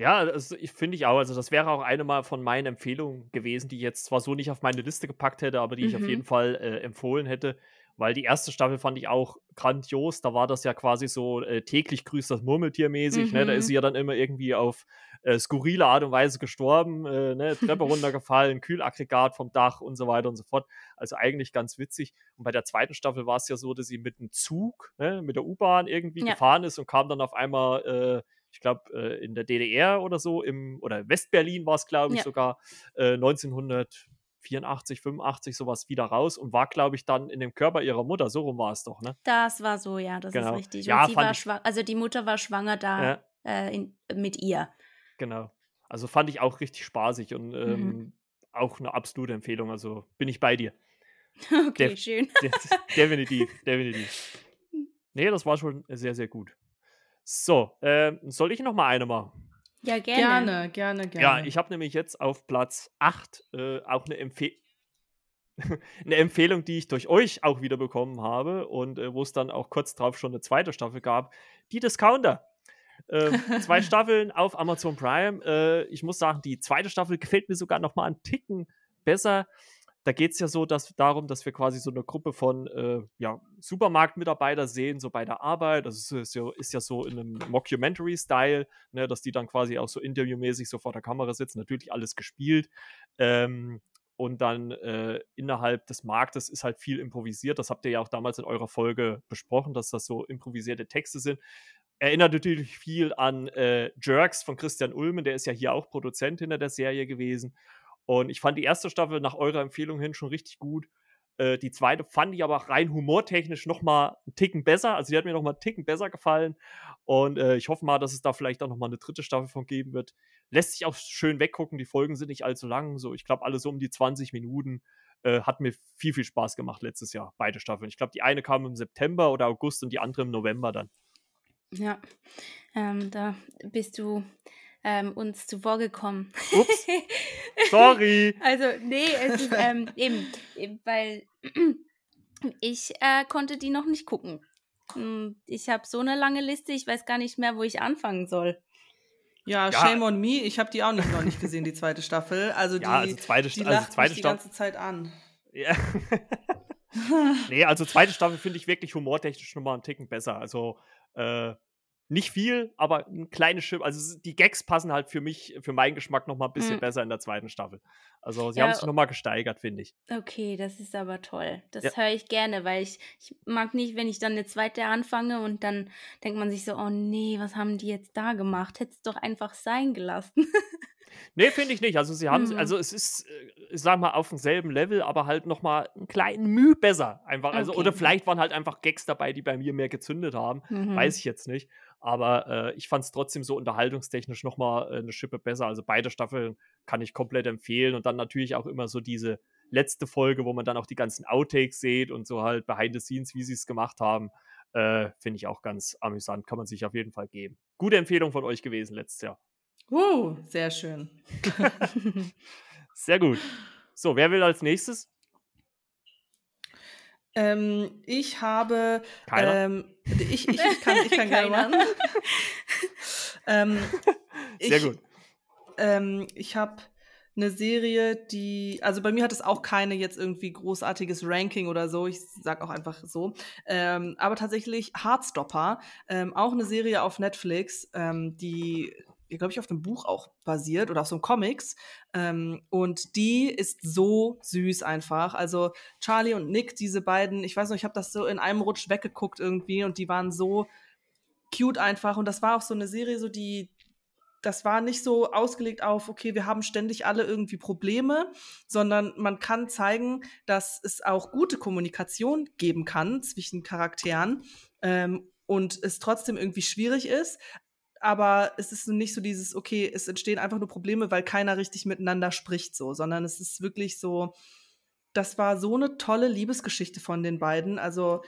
Ja, ich finde ich auch. Also, das wäre auch eine mal von meinen Empfehlungen gewesen, die ich jetzt zwar so nicht auf meine Liste gepackt hätte, aber die mhm. ich auf mhm. jeden Fall äh, empfohlen hätte. Weil die erste Staffel fand ich auch grandios. Da war das ja quasi so äh, täglich grüßt das Murmeltier mäßig. Mhm. Ne? Da ist mhm. sie ja dann immer irgendwie auf äh, skurrile Art und Weise gestorben, äh, ne? Treppe runtergefallen, [LAUGHS] Kühlaggregat vom Dach und so weiter und so fort. Also eigentlich ganz witzig. Und bei der zweiten Staffel war es ja so, dass sie mit einem Zug, ne? mit der U-Bahn irgendwie ja. gefahren ist und kam dann auf einmal äh, ich glaube, äh, in der DDR oder so, im, oder Westberlin war es, glaube ich, ja. sogar, äh, 1900, 84, 85 sowas wieder raus und war, glaube ich, dann in dem Körper ihrer Mutter. So rum war es doch, ne? Das war so, ja, das genau. ist richtig. Ja, sie war schwanger, also die Mutter war schwanger da ja. äh, in, mit ihr. Genau. Also fand ich auch richtig spaßig und ähm, mhm. auch eine absolute Empfehlung. Also bin ich bei dir. [LAUGHS] Okay, De schön. [LAUGHS] De definitiv, [LAUGHS] definitiv. Nee, das war schon sehr, sehr gut. So, äh, soll ich noch mal eine machen? Ja, gerne. Gerne, gerne, gerne. Ja, ich habe nämlich jetzt auf Platz 8 äh, auch eine, Empfe [LAUGHS] eine Empfehlung, die ich durch euch auch wieder bekommen habe und äh, wo es dann auch kurz drauf schon eine zweite Staffel gab. Die Discounter. Äh, [LAUGHS] zwei Staffeln auf Amazon Prime. Äh, ich muss sagen, die zweite Staffel gefällt mir sogar noch mal einen Ticken besser da geht es ja so dass, darum, dass wir quasi so eine Gruppe von äh, ja, Supermarktmitarbeiter sehen, so bei der Arbeit. Das ist ja, ist ja so in einem Mockumentary-Style, ne, dass die dann quasi auch so interviewmäßig so vor der Kamera sitzen. Natürlich alles gespielt. Ähm, und dann äh, innerhalb des Marktes ist halt viel improvisiert. Das habt ihr ja auch damals in eurer Folge besprochen, dass das so improvisierte Texte sind. Erinnert natürlich viel an äh, Jerks von Christian Ulmen, der ist ja hier auch Produzent hinter der Serie gewesen. Und ich fand die erste Staffel nach eurer Empfehlung hin schon richtig gut. Äh, die zweite fand ich aber rein humortechnisch noch mal einen Ticken besser. Also die hat mir noch mal einen Ticken besser gefallen. Und äh, ich hoffe mal, dass es da vielleicht auch noch mal eine dritte Staffel von geben wird. Lässt sich auch schön weggucken. Die Folgen sind nicht allzu lang. So, ich glaube, alle so um die 20 Minuten. Äh, hat mir viel, viel Spaß gemacht letztes Jahr, beide Staffeln. Ich glaube, die eine kam im September oder August und die andere im November dann. Ja, ähm, da bist du ähm, uns zuvor gekommen. Ups. [LAUGHS] Sorry. also, nee, es ist ähm, eben, eben, weil [CLEARS THROAT] ich äh, konnte die noch nicht gucken. Hm, ich habe so eine lange Liste, ich weiß gar nicht mehr, wo ich anfangen soll. Ja, ja. shame on me. Ich habe die auch nicht, noch nicht gesehen, die zweite Staffel. Also die, ja, also zweite, die also lacht zweite mich die ganze Zeit an. Ja. [LAUGHS] nee, also zweite Staffel finde ich wirklich humortechnisch nochmal einen Ticken besser. Also äh, nicht viel, aber ein kleines Schiff. Also die Gags passen halt für mich, für meinen Geschmack noch mal ein bisschen mhm. besser in der zweiten Staffel. Also sie ja, haben sich noch mal gesteigert, finde ich. Okay, das ist aber toll. Das ja. höre ich gerne, weil ich, ich mag nicht, wenn ich dann eine zweite anfange und dann denkt man sich so, oh nee, was haben die jetzt da gemacht? Hätte es doch einfach sein gelassen. [LAUGHS] Nee, finde ich nicht. Also sie haben, mhm. also es ist, äh, ich sag mal, auf demselben Level, aber halt noch mal einen kleinen Mühe besser. Einfach. Also, okay. oder vielleicht waren halt einfach Gags dabei, die bei mir mehr gezündet haben. Mhm. Weiß ich jetzt nicht. Aber äh, ich fand es trotzdem so unterhaltungstechnisch noch mal äh, eine Schippe besser. Also beide Staffeln kann ich komplett empfehlen. Und dann natürlich auch immer so diese letzte Folge, wo man dann auch die ganzen Outtakes sieht und so halt behind the scenes, wie sie es gemacht haben. Äh, Finde ich auch ganz amüsant. Kann man sich auf jeden Fall geben. Gute Empfehlung von euch gewesen letztes Jahr. Uh, sehr schön. [LAUGHS] sehr gut. So, wer will als nächstes? Ähm, ich habe. Ähm, ich, ich, ich, kann, ich kann gerne machen. [LAUGHS] ähm, [LAUGHS] Sehr ich, gut. Ähm, ich habe eine Serie, die, also bei mir hat es auch keine jetzt irgendwie großartiges Ranking oder so, ich sag auch einfach so, ähm, aber tatsächlich Heartstopper, ähm, auch eine Serie auf Netflix, ähm, die glaube ich, auf einem Buch auch basiert oder auf so einem Comics. Ähm, und die ist so süß einfach. Also Charlie und Nick, diese beiden, ich weiß noch, ich habe das so in einem Rutsch weggeguckt irgendwie und die waren so cute einfach. Und das war auch so eine Serie, so die, das war nicht so ausgelegt auf, okay, wir haben ständig alle irgendwie Probleme, sondern man kann zeigen, dass es auch gute Kommunikation geben kann zwischen Charakteren ähm, und es trotzdem irgendwie schwierig ist. Aber es ist nicht so dieses, okay, es entstehen einfach nur Probleme, weil keiner richtig miteinander spricht, so, sondern es ist wirklich so, das war so eine tolle Liebesgeschichte von den beiden. Also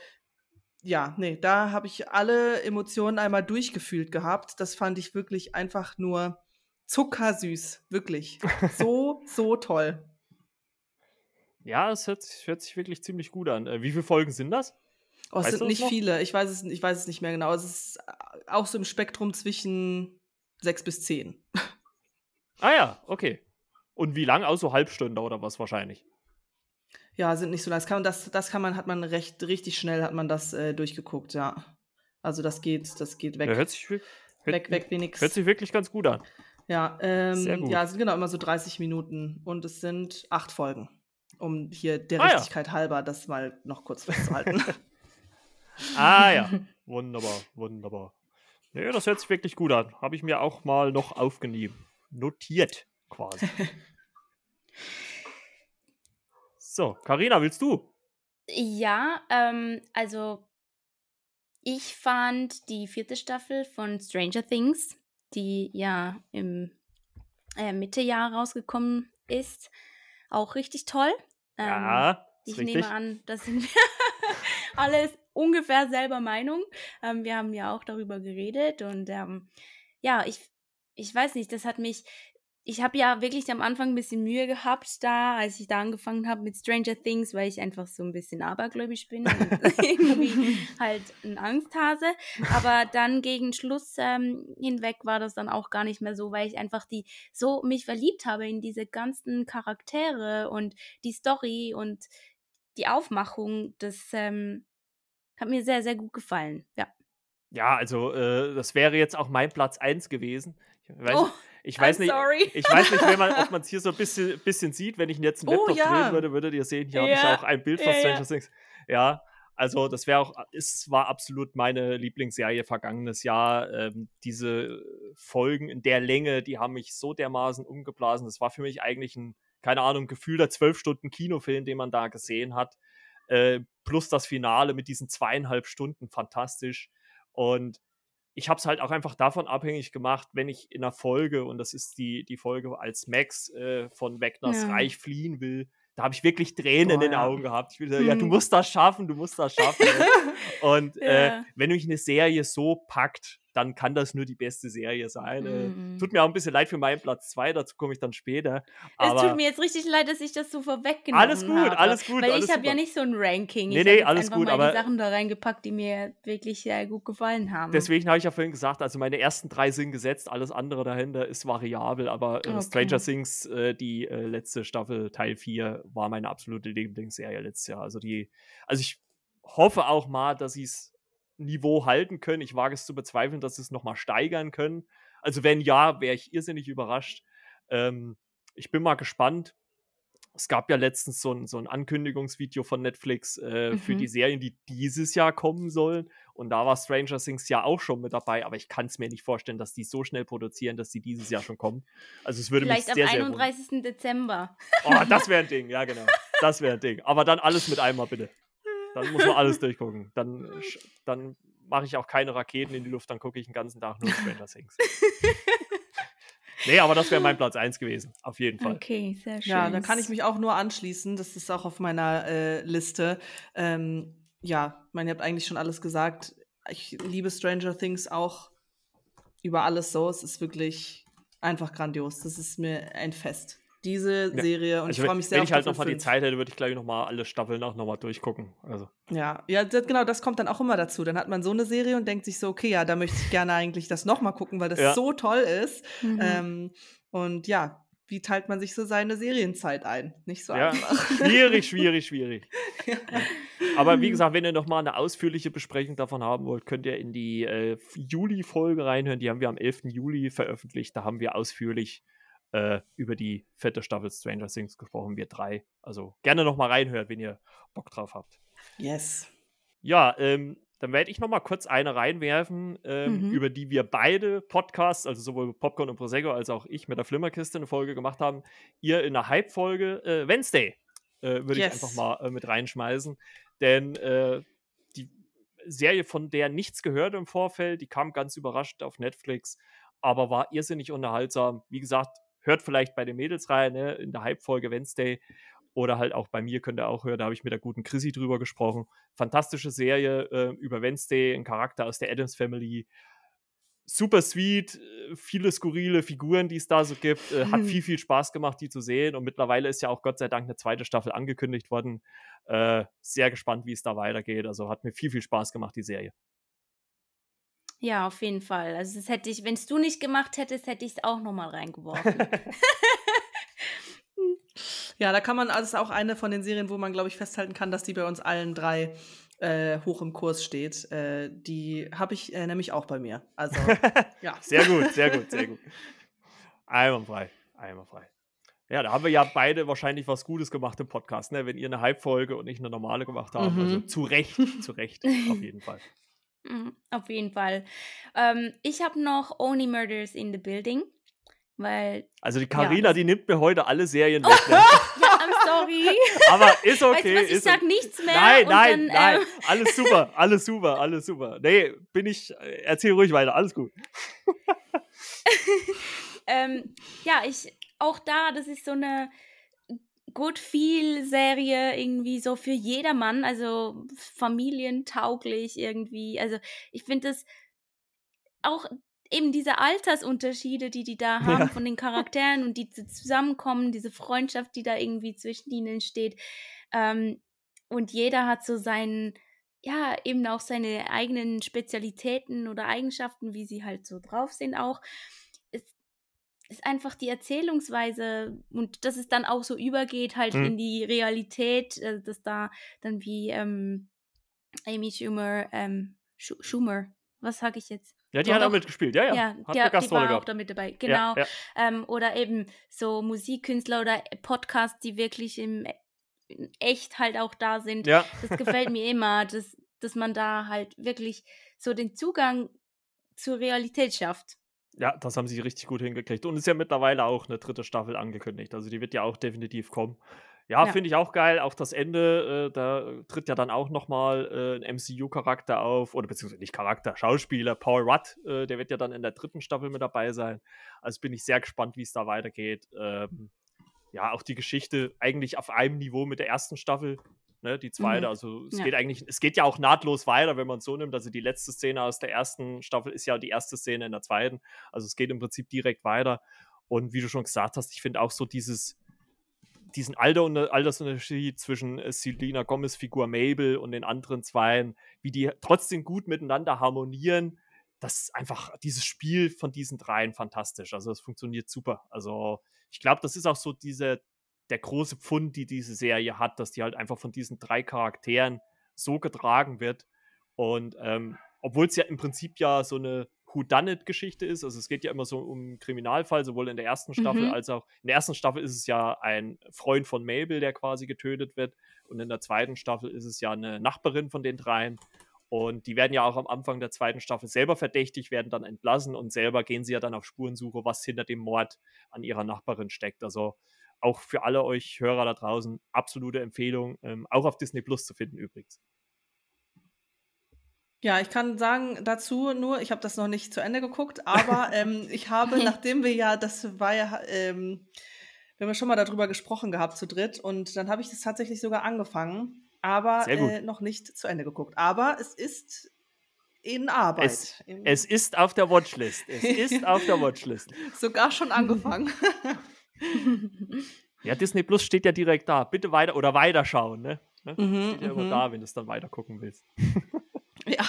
ja, nee, da habe ich alle Emotionen einmal durchgefühlt gehabt. Das fand ich wirklich einfach nur zuckersüß. Wirklich. [LAUGHS] So, so toll. Ja, es hört, hört, sich wirklich ziemlich gut an. Äh, wie viele Folgen sind das? Oh, es weißt sind nicht viele. Ich weiß, es, ich weiß es nicht mehr genau. Es ist auch so im Spektrum zwischen sechs bis zehn. Ah ja, okay. Und wie lang? Auch so Halbstunde oder was wahrscheinlich? Ja, sind nicht so lang. Das kann, das, das kann man, hat man recht, richtig schnell hat man das äh, durchgeguckt, ja. Also das geht, das geht weg. Ja, hört sich, hört, weg, weg, wenigstens. Hört sich wirklich ganz gut an. Ja, ähm, Sehr gut. ja, es sind genau immer so 30 Minuten und es sind acht Folgen, um hier der ah, Richtigkeit ja. halber das mal noch kurz festzuhalten. [LAUGHS] ah ja, [LAUGHS] wunderbar, wunderbar. Nee, das hört sich wirklich gut an. Habe ich mir auch mal noch aufgenommen. Notiert quasi. [LAUGHS] So, Karina, willst du? Ja, ähm, also ich fand die vierte Staffel von Stranger Things, die ja im äh, Mittejahr rausgekommen ist, auch richtig toll. Ähm, ja, ich richtig. nehme an, das sind wir [LAUGHS] alles ungefähr selber Meinung. Ähm, wir haben ja auch darüber geredet und ähm, ja, ich, ich weiß nicht, das hat mich ich habe ja wirklich am Anfang ein bisschen Mühe gehabt da, als ich da angefangen habe mit Stranger Things, weil ich einfach so ein bisschen abergläubisch bin und [LAUGHS] irgendwie halt ein Angsthase. Aber dann gegen Schluss ähm, hinweg war das dann auch gar nicht mehr so, weil ich einfach die so mich verliebt habe in diese ganzen Charaktere und die Story und die Aufmachung. Das ähm, hat mir sehr, sehr gut gefallen. Ja. Ja, also äh, das wäre jetzt auch mein Platz 1 gewesen. Ich weiß, oh. Ich weiß nicht, sorry. ich weiß nicht man, ob [LAUGHS] man es hier so ein bisschen, bisschen sieht. Wenn ich jetzt einen oh, Laptop ja. drehen würde, würdet ihr sehen, hier ja. habe ich auch ein Bild von ja, Stranger Things. Ja, also das wäre auch, es war absolut meine Lieblingsserie vergangenes Jahr. Ähm, diese Folgen in der Länge, die haben mich so dermaßen umgeblasen. Das war für mich eigentlich ein, keine Ahnung, gefühlter zwölf Stunden Kinofilm, den man da gesehen hat. Äh, plus das Finale mit diesen zweieinhalb Stunden, fantastisch. Und ich habe es halt auch einfach davon abhängig gemacht, wenn ich in einer Folge, und das ist die, die Folge, als Max äh, von Wegners ja. Reich fliehen will, da habe ich wirklich Tränen Boah, in den ja. Augen gehabt. Ich will sagen, hm. ja, du mhm. musst das schaffen, du musst das schaffen. [LAUGHS] und ja. äh, wenn mich eine Serie so packt, dann kann das nur die beste Serie sein. Mhm. tut mir auch ein bisschen leid für meinen Platz 2, dazu komme ich dann später. es tut mir jetzt richtig leid, dass ich das so vorweggenommen habe. Alles gut, habe, alles gut. Weil ich habe ja nicht so ein Ranking. Nee, nee, alles gut. Mal aber die Sachen da reingepackt, die mir wirklich sehr gut gefallen haben. Deswegen habe ich ja vorhin gesagt, also meine ersten drei sind gesetzt, alles andere dahinter ist variabel, aber äh, okay. Stranger Things, äh, die äh, letzte Staffel, Teil 4, war meine absolute Lieblingsserie letztes Jahr. Also die, also ich hoffe auch mal, dass sie es Niveau halten können. Ich wage es zu bezweifeln, dass sie es nochmal steigern können. Also wenn ja, wäre ich irrsinnig überrascht. Ähm, ich bin mal gespannt. Es gab ja letztens so ein, so ein Ankündigungsvideo von Netflix äh, mhm. für die Serien, die dieses Jahr kommen sollen. Und da war Stranger Things ja auch schon mit dabei, aber ich kann es mir nicht vorstellen, dass die so schnell produzieren, dass die dieses Jahr schon kommen. Also es würde Vielleicht mich sehr, am sehr 31. Dezember. Oh, das [LAUGHS] wäre ein Ding, ja genau. Das wäre ein Ding. Aber dann alles mit einmal bitte. Dann muss man alles durchgucken. Dann, [LAUGHS] dann mache ich auch keine Raketen in die Luft, dann gucke ich den ganzen Tag nur Stranger Things. [LAUGHS] nee, aber das wäre mein Platz 1 gewesen, auf jeden Fall. Okay, sehr schön. Ja, da kann ich mich auch nur anschließen. Das ist auch auf meiner äh, Liste. Ähm, ja, man, ihr habt eigentlich schon alles gesagt. Ich liebe Stranger Things auch über alles so. Es ist wirklich einfach grandios. Das ist mir ein Fest diese ja. Serie und also ich freue mich sehr wenn auf Wenn ich halt nochmal die Zeit hätte, würde ich gleich nochmal alle Staffeln auch nochmal durchgucken. Also. Ja, ja, das, genau, das kommt dann auch immer dazu. Dann hat man so eine Serie und denkt sich so, okay, ja, da möchte ich gerne eigentlich das nochmal gucken, weil das ja. so toll ist. Mhm. Ähm, und ja, wie teilt man sich so seine Serienzeit ein? Nicht so ja. einfach. [LAUGHS] [LAUGHS] Schwierig, schwierig, schwierig. ja. Aber wie gesagt, wenn ihr nochmal eine ausführliche Besprechung davon haben wollt, könnt ihr in die äh, Juli-Folge reinhören. Die haben wir am 11. Juli veröffentlicht. Da haben wir ausführlich äh, über die fette Staffel Stranger Things gesprochen, wir drei. Also gerne noch mal reinhören, wenn ihr Bock drauf habt. Yes. Ja, ähm, dann werde ich noch mal kurz eine reinwerfen, ähm, Mhm. über die wir beide Podcasts, also sowohl Popcorn und Prosecco als auch ich mit der Flimmerkiste eine Folge gemacht haben. Ihr in der Hype-Folge äh, Wednesday äh, würde Yes. ich einfach mal äh, mit reinschmeißen. Denn äh, die Serie, von der nichts gehört im Vorfeld, die kam ganz überraschend auf Netflix, aber war irrsinnig unterhaltsam. Wie gesagt, hört vielleicht bei den Mädels rein, ne, in der Hype-Folge Wednesday. Oder halt auch bei mir könnt ihr auch hören, da habe ich mit der guten Chrissy drüber gesprochen. Fantastische Serie äh, über Wednesday, ein Charakter aus der Adams Family. Super sweet, äh, viele skurrile Figuren, die es da so gibt. Äh, hat [LAUGHS] viel, viel Spaß gemacht, die zu sehen. Und mittlerweile ist ja auch Gott sei Dank eine zweite Staffel angekündigt worden. Äh, sehr gespannt, wie es da weitergeht. Also hat mir viel, viel Spaß gemacht, die Serie. Ja, auf jeden Fall. Also das hätte ich, wenn es du nicht gemacht hättest, hätte ich es auch nochmal reingeworfen. [LAUGHS] Ja, da kann man, also das ist auch eine von den Serien, wo man, glaube ich, festhalten kann, dass die bei uns allen drei äh, hoch im Kurs steht. Äh, die habe ich äh, nämlich auch bei mir. Also, [LAUGHS] ja. Sehr gut, sehr gut, sehr gut. Einwandfrei, einwandfrei. Ja, da haben wir ja beide wahrscheinlich was Gutes gemacht im Podcast, ne? wenn ihr eine Hype-Folge und ich eine normale gemacht haben. Also Mhm. zu Recht, zu Recht, [LAUGHS] auf jeden Fall. Mhm, Auf jeden Fall. Ähm, ich habe noch Only Murders in the Building, weil, Also die Carina, das- die nimmt mir heute alle Serien weg. Ne? [LAUGHS] I'm sorry. [LAUGHS] Aber ist okay. weißt du was, ich sag okay. nichts mehr. Nein, nein, dann, nein. Ähm, [LAUGHS] Alles super, alles super, alles super. Nee, bin ich, äh, erzähl ruhig weiter, alles gut. ähm, ja, ich, auch da, das ist so eine Good Feel-Serie irgendwie so für jedermann, also familientauglich irgendwie. Also ich finde das auch eben diese Altersunterschiede, die die da haben Ja. von den Charakteren und die zu- zusammenkommen, diese Freundschaft, die da irgendwie zwischen ihnen entsteht. Ähm, und jeder hat so seinen, ja, eben auch seine eigenen Spezialitäten oder Eigenschaften, wie sie halt so drauf sind auch. Es ist einfach die Erzählungsweise und dass es dann auch so übergeht halt Mhm. in die Realität, äh, dass da dann wie ähm, Amy Schumer, ähm, Schu Schumer, was sage ich jetzt? Ja, die Doch, hat auch mitgespielt, ja, ja. Ja, hat die, eine die war auch gehabt. damit dabei, Ja, genau. Ja, Ähm, oder eben so Musikkünstler oder Podcasts, die wirklich im echt halt auch da sind. ja. Das gefällt mir immer, dass, dass man da halt wirklich so den Zugang zur Realität schafft. Ja, das haben sie richtig gut hingekriegt. Und ist ja mittlerweile auch eine dritte Staffel angekündigt. Also die wird ja auch definitiv kommen. Ja, Ja. finde ich auch geil. Auch das Ende, äh, da tritt ja dann auch nochmal äh, ein MCU-Charakter auf. Oder beziehungsweise nicht Charakter, Schauspieler. Paul Rudd, äh, der wird ja dann in der dritten Staffel mit dabei sein. Also bin ich sehr gespannt, wie es da weitergeht. Ähm, ja, auch die Geschichte eigentlich auf einem Niveau mit der ersten Staffel. Ne, die zweite, Mhm. also es Ja. geht eigentlich, es geht ja auch nahtlos weiter, wenn man es so nimmt. Also die letzte Szene aus der ersten Staffel ist ja die erste Szene in der zweiten. Also es geht im Prinzip direkt weiter. Und wie du schon gesagt hast, ich finde auch so dieses, diesen Alter und Altersunterschied zwischen äh, Selena Gomez Figur Mabel und den anderen Zweien, wie die trotzdem gut miteinander harmonieren, das ist einfach dieses Spiel von diesen dreien fantastisch. Also es funktioniert super. Also ich glaube, das ist auch so diese, der große Pfund, die diese Serie hat, dass die halt einfach von diesen drei Charakteren so getragen wird. Und ähm, obwohl es ja im Prinzip ja so eine Whodunit-Geschichte ist, also es geht ja immer so um einen Kriminalfall, sowohl in der ersten Staffel Mhm. als auch in der ersten Staffel ist es ja ein Freund von Mabel, der quasi getötet wird. Und in der zweiten Staffel ist es ja eine Nachbarin von den dreien. Und die werden ja auch am Anfang der zweiten Staffel selber verdächtig, werden dann entlassen und selber gehen sie ja dann auf Spurensuche, was hinter dem Mord an ihrer Nachbarin steckt. Also auch für alle euch Hörer da draußen absolute Empfehlung, ähm, auch auf Disney Plus zu finden übrigens. Ja, ich kann sagen dazu nur, ich habe das noch nicht zu Ende geguckt, aber [LAUGHS] ähm, ich habe, [LAUGHS] nachdem wir ja, das war ja, ähm, wir haben ja schon mal darüber gesprochen gehabt zu dritt und dann habe ich das tatsächlich sogar angefangen, aber äh, noch nicht zu Ende geguckt. Aber es ist in Arbeit. Es, es ist auf der Watchlist. Es [LAUGHS] ist auf der Watchlist. sogar schon angefangen. [LAUGHS] Ja, Disney Plus steht ja direkt da. Bitte weiter oder weiterschauen, ne? ne? Mhm, Steht ja immer mhm. da, wenn du es dann weiter gucken willst. [LAUGHS] ja.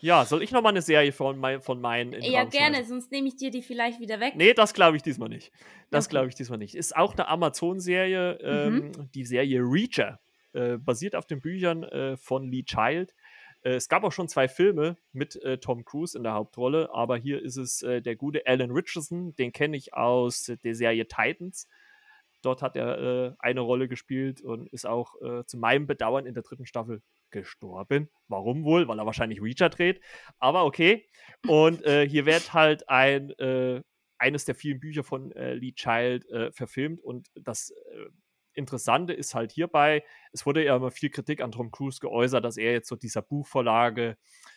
Ja, soll ich noch mal eine Serie von, mein, von meinen ja, gerne, sonst nehme ich dir die vielleicht wieder weg. Nee, das glaube ich diesmal nicht. Das Okay. glaube ich diesmal nicht. Ist auch eine Amazon-Serie, ähm, die Serie Reacher. Äh, basiert auf den Büchern äh, von Lee Child. Äh, es gab auch schon zwei Filme mit äh, Tom Cruise in der Hauptrolle, aber hier ist es äh, der gute Alan Richardson, den kenne ich aus der Serie Titans. Dort hat er äh, eine Rolle gespielt und ist auch äh, zu meinem Bedauern in der dritten Staffel gestorben. Warum wohl? Weil er wahrscheinlich Reacher dreht. Aber okay. Und äh, hier wird halt ein eines der vielen Bücher von Lee Child verfilmt und das Interessante ist halt hierbei, es wurde ja immer viel Kritik an Tom Cruise geäußert, dass er jetzt so dieser Buchvorlage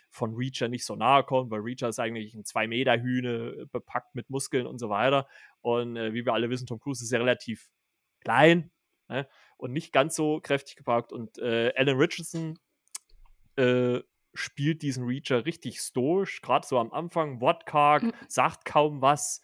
von Reacher nicht so nahe kommt, weil Reacher ist eigentlich ein zwei Meter Hühne äh, bepackt mit Muskeln und so weiter. Und äh, wie wir alle wissen, Tom Cruise ist ja relativ klein ne? und nicht ganz so kräftig gepackt. Und äh, Alan Richardson äh, spielt diesen Reacher richtig stoisch, gerade so am Anfang, wortkarg, mhm. sagt kaum was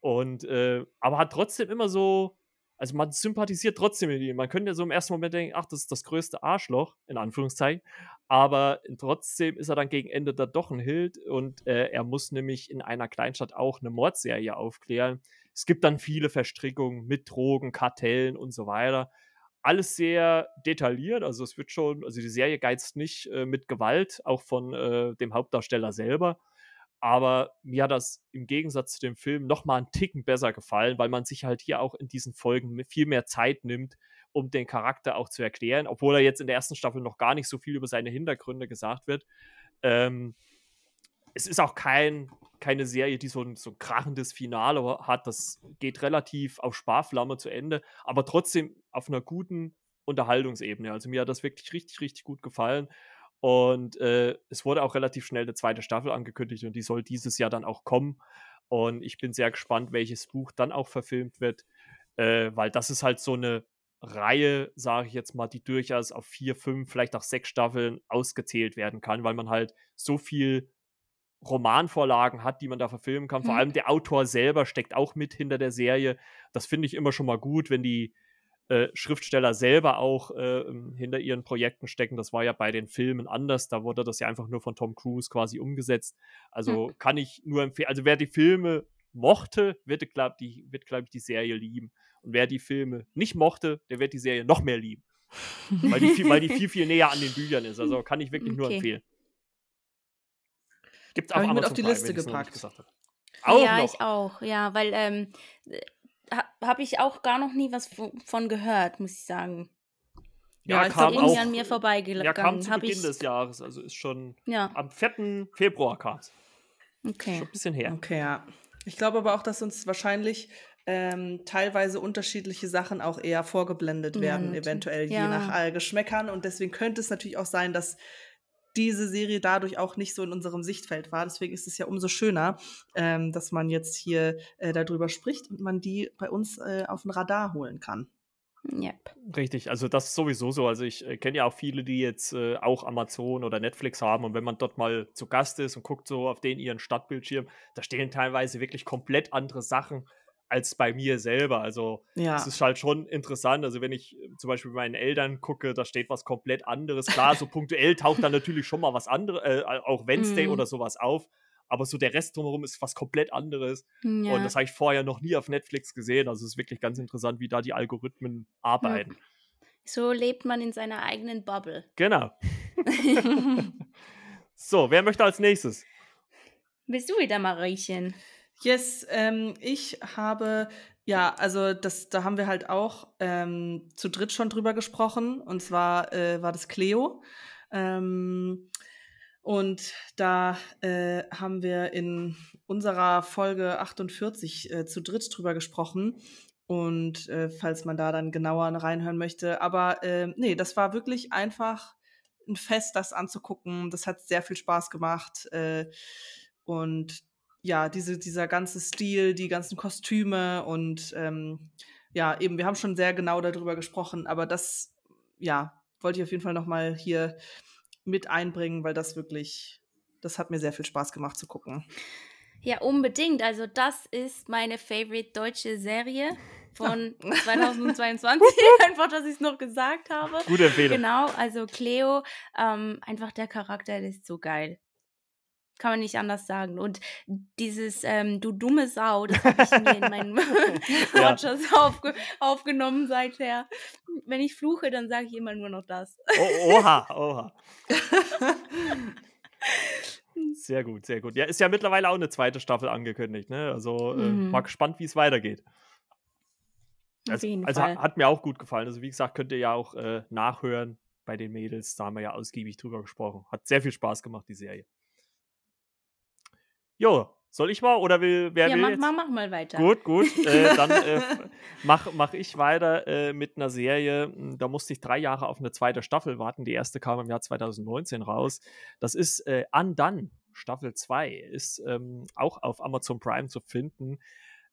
und äh, aber hat trotzdem immer so, also man sympathisiert trotzdem mit ihm. Man könnte ja so im ersten Moment denken, ach, das ist das größte Arschloch, in Anführungszeichen, aber trotzdem ist er dann gegen Ende da doch ein Hild und äh, er muss nämlich in einer Kleinstadt auch eine Mordserie aufklären. Es gibt dann viele Verstrickungen mit Drogen, Kartellen und so weiter alles sehr detailliert. Also es wird schon, also die Serie geizt nicht äh, mit Gewalt, auch von äh, dem Hauptdarsteller selber. Aber mir hat das im Gegensatz zu dem Film nochmal einen Ticken besser gefallen, weil man sich halt hier auch in diesen Folgen viel mehr Zeit nimmt, um den Charakter auch zu erklären, obwohl er jetzt in der ersten Staffel noch gar nicht so viel über seine Hintergründe gesagt wird. Ähm, es ist auch kein, keine Serie, die so ein, so ein krachendes Finale hat. Das geht relativ auf Sparflamme zu Ende, aber trotzdem auf einer guten Unterhaltungsebene. Also mir hat das wirklich richtig, richtig gut gefallen. Und äh, es wurde auch relativ schnell eine zweite Staffel angekündigt und die soll dieses Jahr dann auch kommen. Und ich bin sehr gespannt, welches Buch dann auch verfilmt wird, äh, weil das ist halt so eine Reihe, sage ich jetzt mal, die durchaus auf vier, fünf, vielleicht auch sechs Staffeln ausgezählt werden kann, weil man halt so viel Romanvorlagen hat, die man da verfilmen kann. Vor mhm. allem der Autor selber steckt auch mit hinter der Serie. Das finde ich immer schon mal gut, wenn die äh, Schriftsteller selber auch äh, hinter ihren Projekten stecken. Das war ja bei den Filmen anders. Da wurde das ja einfach nur von Tom Cruise quasi umgesetzt. Also mhm. kann ich nur empfehlen. Also wer die Filme mochte, wird, glaube glaub ich, die Serie lieben. Und wer die Filme nicht mochte, der wird die Serie noch mehr lieben. weil, die viel, weil die viel, viel näher an den Büchern ist. Also kann ich wirklich okay. nur empfehlen. Gibt es auch mit auf die Liste gepackt. Auch ja, noch. ich auch, ja, weil ähm, habe ich auch gar noch nie was von gehört, muss ich sagen. Ja, ja kam auch, an mir vorbeigegangen. Ja, kam zu Beginn ich, des Jahres, also ist schon ja. am 4. Februar kam es. Okay. Schon ein bisschen her. Okay, ja. Ich glaube aber auch, dass uns wahrscheinlich ähm, teilweise unterschiedliche Sachen auch eher vorgeblendet werden, ja, eventuell ja. je nach Geschmäckern. Und deswegen könnte es natürlich auch sein, dass diese Serie dadurch auch nicht so in unserem Sichtfeld war. Deswegen ist es ja umso schöner, ähm, dass man jetzt hier äh, darüber spricht und man die bei uns äh, auf den Radar holen kann. Yep. Richtig, also das ist sowieso so. Also ich äh, kenne ja auch viele, die jetzt äh, auch Amazon oder Netflix haben und wenn man dort mal zu Gast ist und guckt so auf den ihren Stadtbildschirm, da stehen teilweise wirklich komplett andere Sachen als bei mir selber. Also ja. es ist halt schon interessant. Also wenn ich äh, zum Beispiel bei meinen Eltern gucke, da steht was komplett anderes. Klar, so punktuell taucht dann natürlich schon mal was anderes, äh, auch Wednesday mm. oder sowas auf. Aber so der Rest drumherum ist was komplett anderes. Ja. Und das habe ich vorher noch nie auf Netflix gesehen. Also es ist wirklich ganz interessant, wie da die Algorithmen arbeiten. So lebt man in seiner eigenen Bubble. Genau. [LAUGHS] [LAUGHS] so, wer möchte als nächstes? Bist du wieder, Mariechen? Yes, ähm, ich habe, ja, also das, da haben wir halt auch ähm, zu dritt schon drüber gesprochen. Und zwar äh, war das Cleo. Ähm, und da äh, haben wir in unserer Folge 48 äh, zu dritt drüber gesprochen. Und äh, falls man da dann genauer reinhören möchte. Aber äh, nee, das war wirklich einfach ein Fest, das anzugucken. Das hat sehr viel Spaß gemacht. Äh, und ja, diese, dieser ganze Stil, die ganzen Kostüme und ähm, ja, eben, wir haben schon sehr genau darüber gesprochen, aber das, ja, wollte ich auf jeden Fall nochmal hier mit einbringen, weil das wirklich, das hat mir sehr viel Spaß gemacht zu gucken. Ja, unbedingt. Also das ist meine favorite deutsche Serie von [LAUGHS] 2022. [LAUGHS] [LAUGHS] einfach, dass ich es noch gesagt habe. Gute Empfehlung. Genau, also Cleo, ähm, einfach der Charakter, der ist so geil. Kann man nicht anders sagen. Und dieses ähm, Du dumme Sau, das habe ich mir in meinen Watchers [LAUGHS] [LAUGHS] ja. aufge aufgenommen seither. Wenn ich fluche, dann sage ich immer nur noch das. Oh, oha, oha. [LAUGHS] sehr gut, sehr gut. Ja, ist ja mittlerweile auch eine zweite Staffel angekündigt, ne? Also äh, mhm. mal gespannt, wie es weitergeht. Also, also hat mir auch gut gefallen. Also wie gesagt, könnt ihr ja auch äh, nachhören bei den Mädels. Da haben wir ja ausgiebig drüber gesprochen. Hat sehr viel Spaß gemacht, die Serie. Jo, soll ich mal oder will wer ja, will mach, jetzt? Mach, mach mal weiter. Gut, gut. Äh, dann äh, [LAUGHS] mache mach ich weiter äh, mit einer Serie. Hm, da musste ich drei Jahre auf eine zweite Staffel warten. Die erste kam im Jahr 2019 raus. Das ist äh, Undone, Staffel 2. Ist ähm, auch auf Amazon Prime zu finden.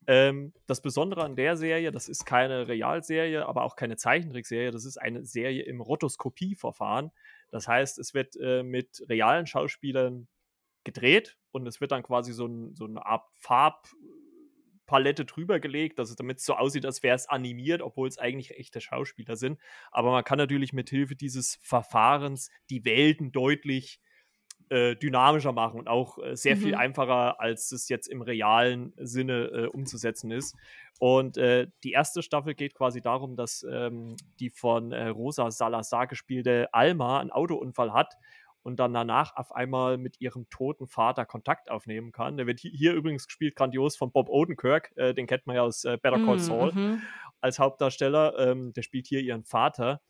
Ähm, das Besondere an der Serie, das ist keine Realserie, aber auch keine Zeichentrickserie. Das ist eine Serie im Rotoskopieverfahren. Das heißt, es wird äh, mit realen Schauspielern gedreht und es wird dann quasi so, ein, so eine Art Farbpalette drüber gelegt, dass es damit so aussieht, als wäre es animiert, obwohl es eigentlich echte Schauspieler sind. Aber man kann natürlich mit Hilfe dieses Verfahrens die Welten deutlich äh, dynamischer machen und auch äh, sehr mhm. viel einfacher, als es jetzt im realen Sinne äh, umzusetzen ist. Und äh, die erste Staffel geht quasi darum, dass ähm, die von äh, Rosa Salazar gespielte Alma einen Autounfall hat und dann danach auf einmal mit ihrem toten Vater Kontakt aufnehmen kann. Der wird hier, übrigens gespielt, grandios von Bob Odenkirk, äh, den kennt man ja aus äh, Better Call mhm, Saul mhm. als Hauptdarsteller. Ähm, der spielt hier ihren Vater.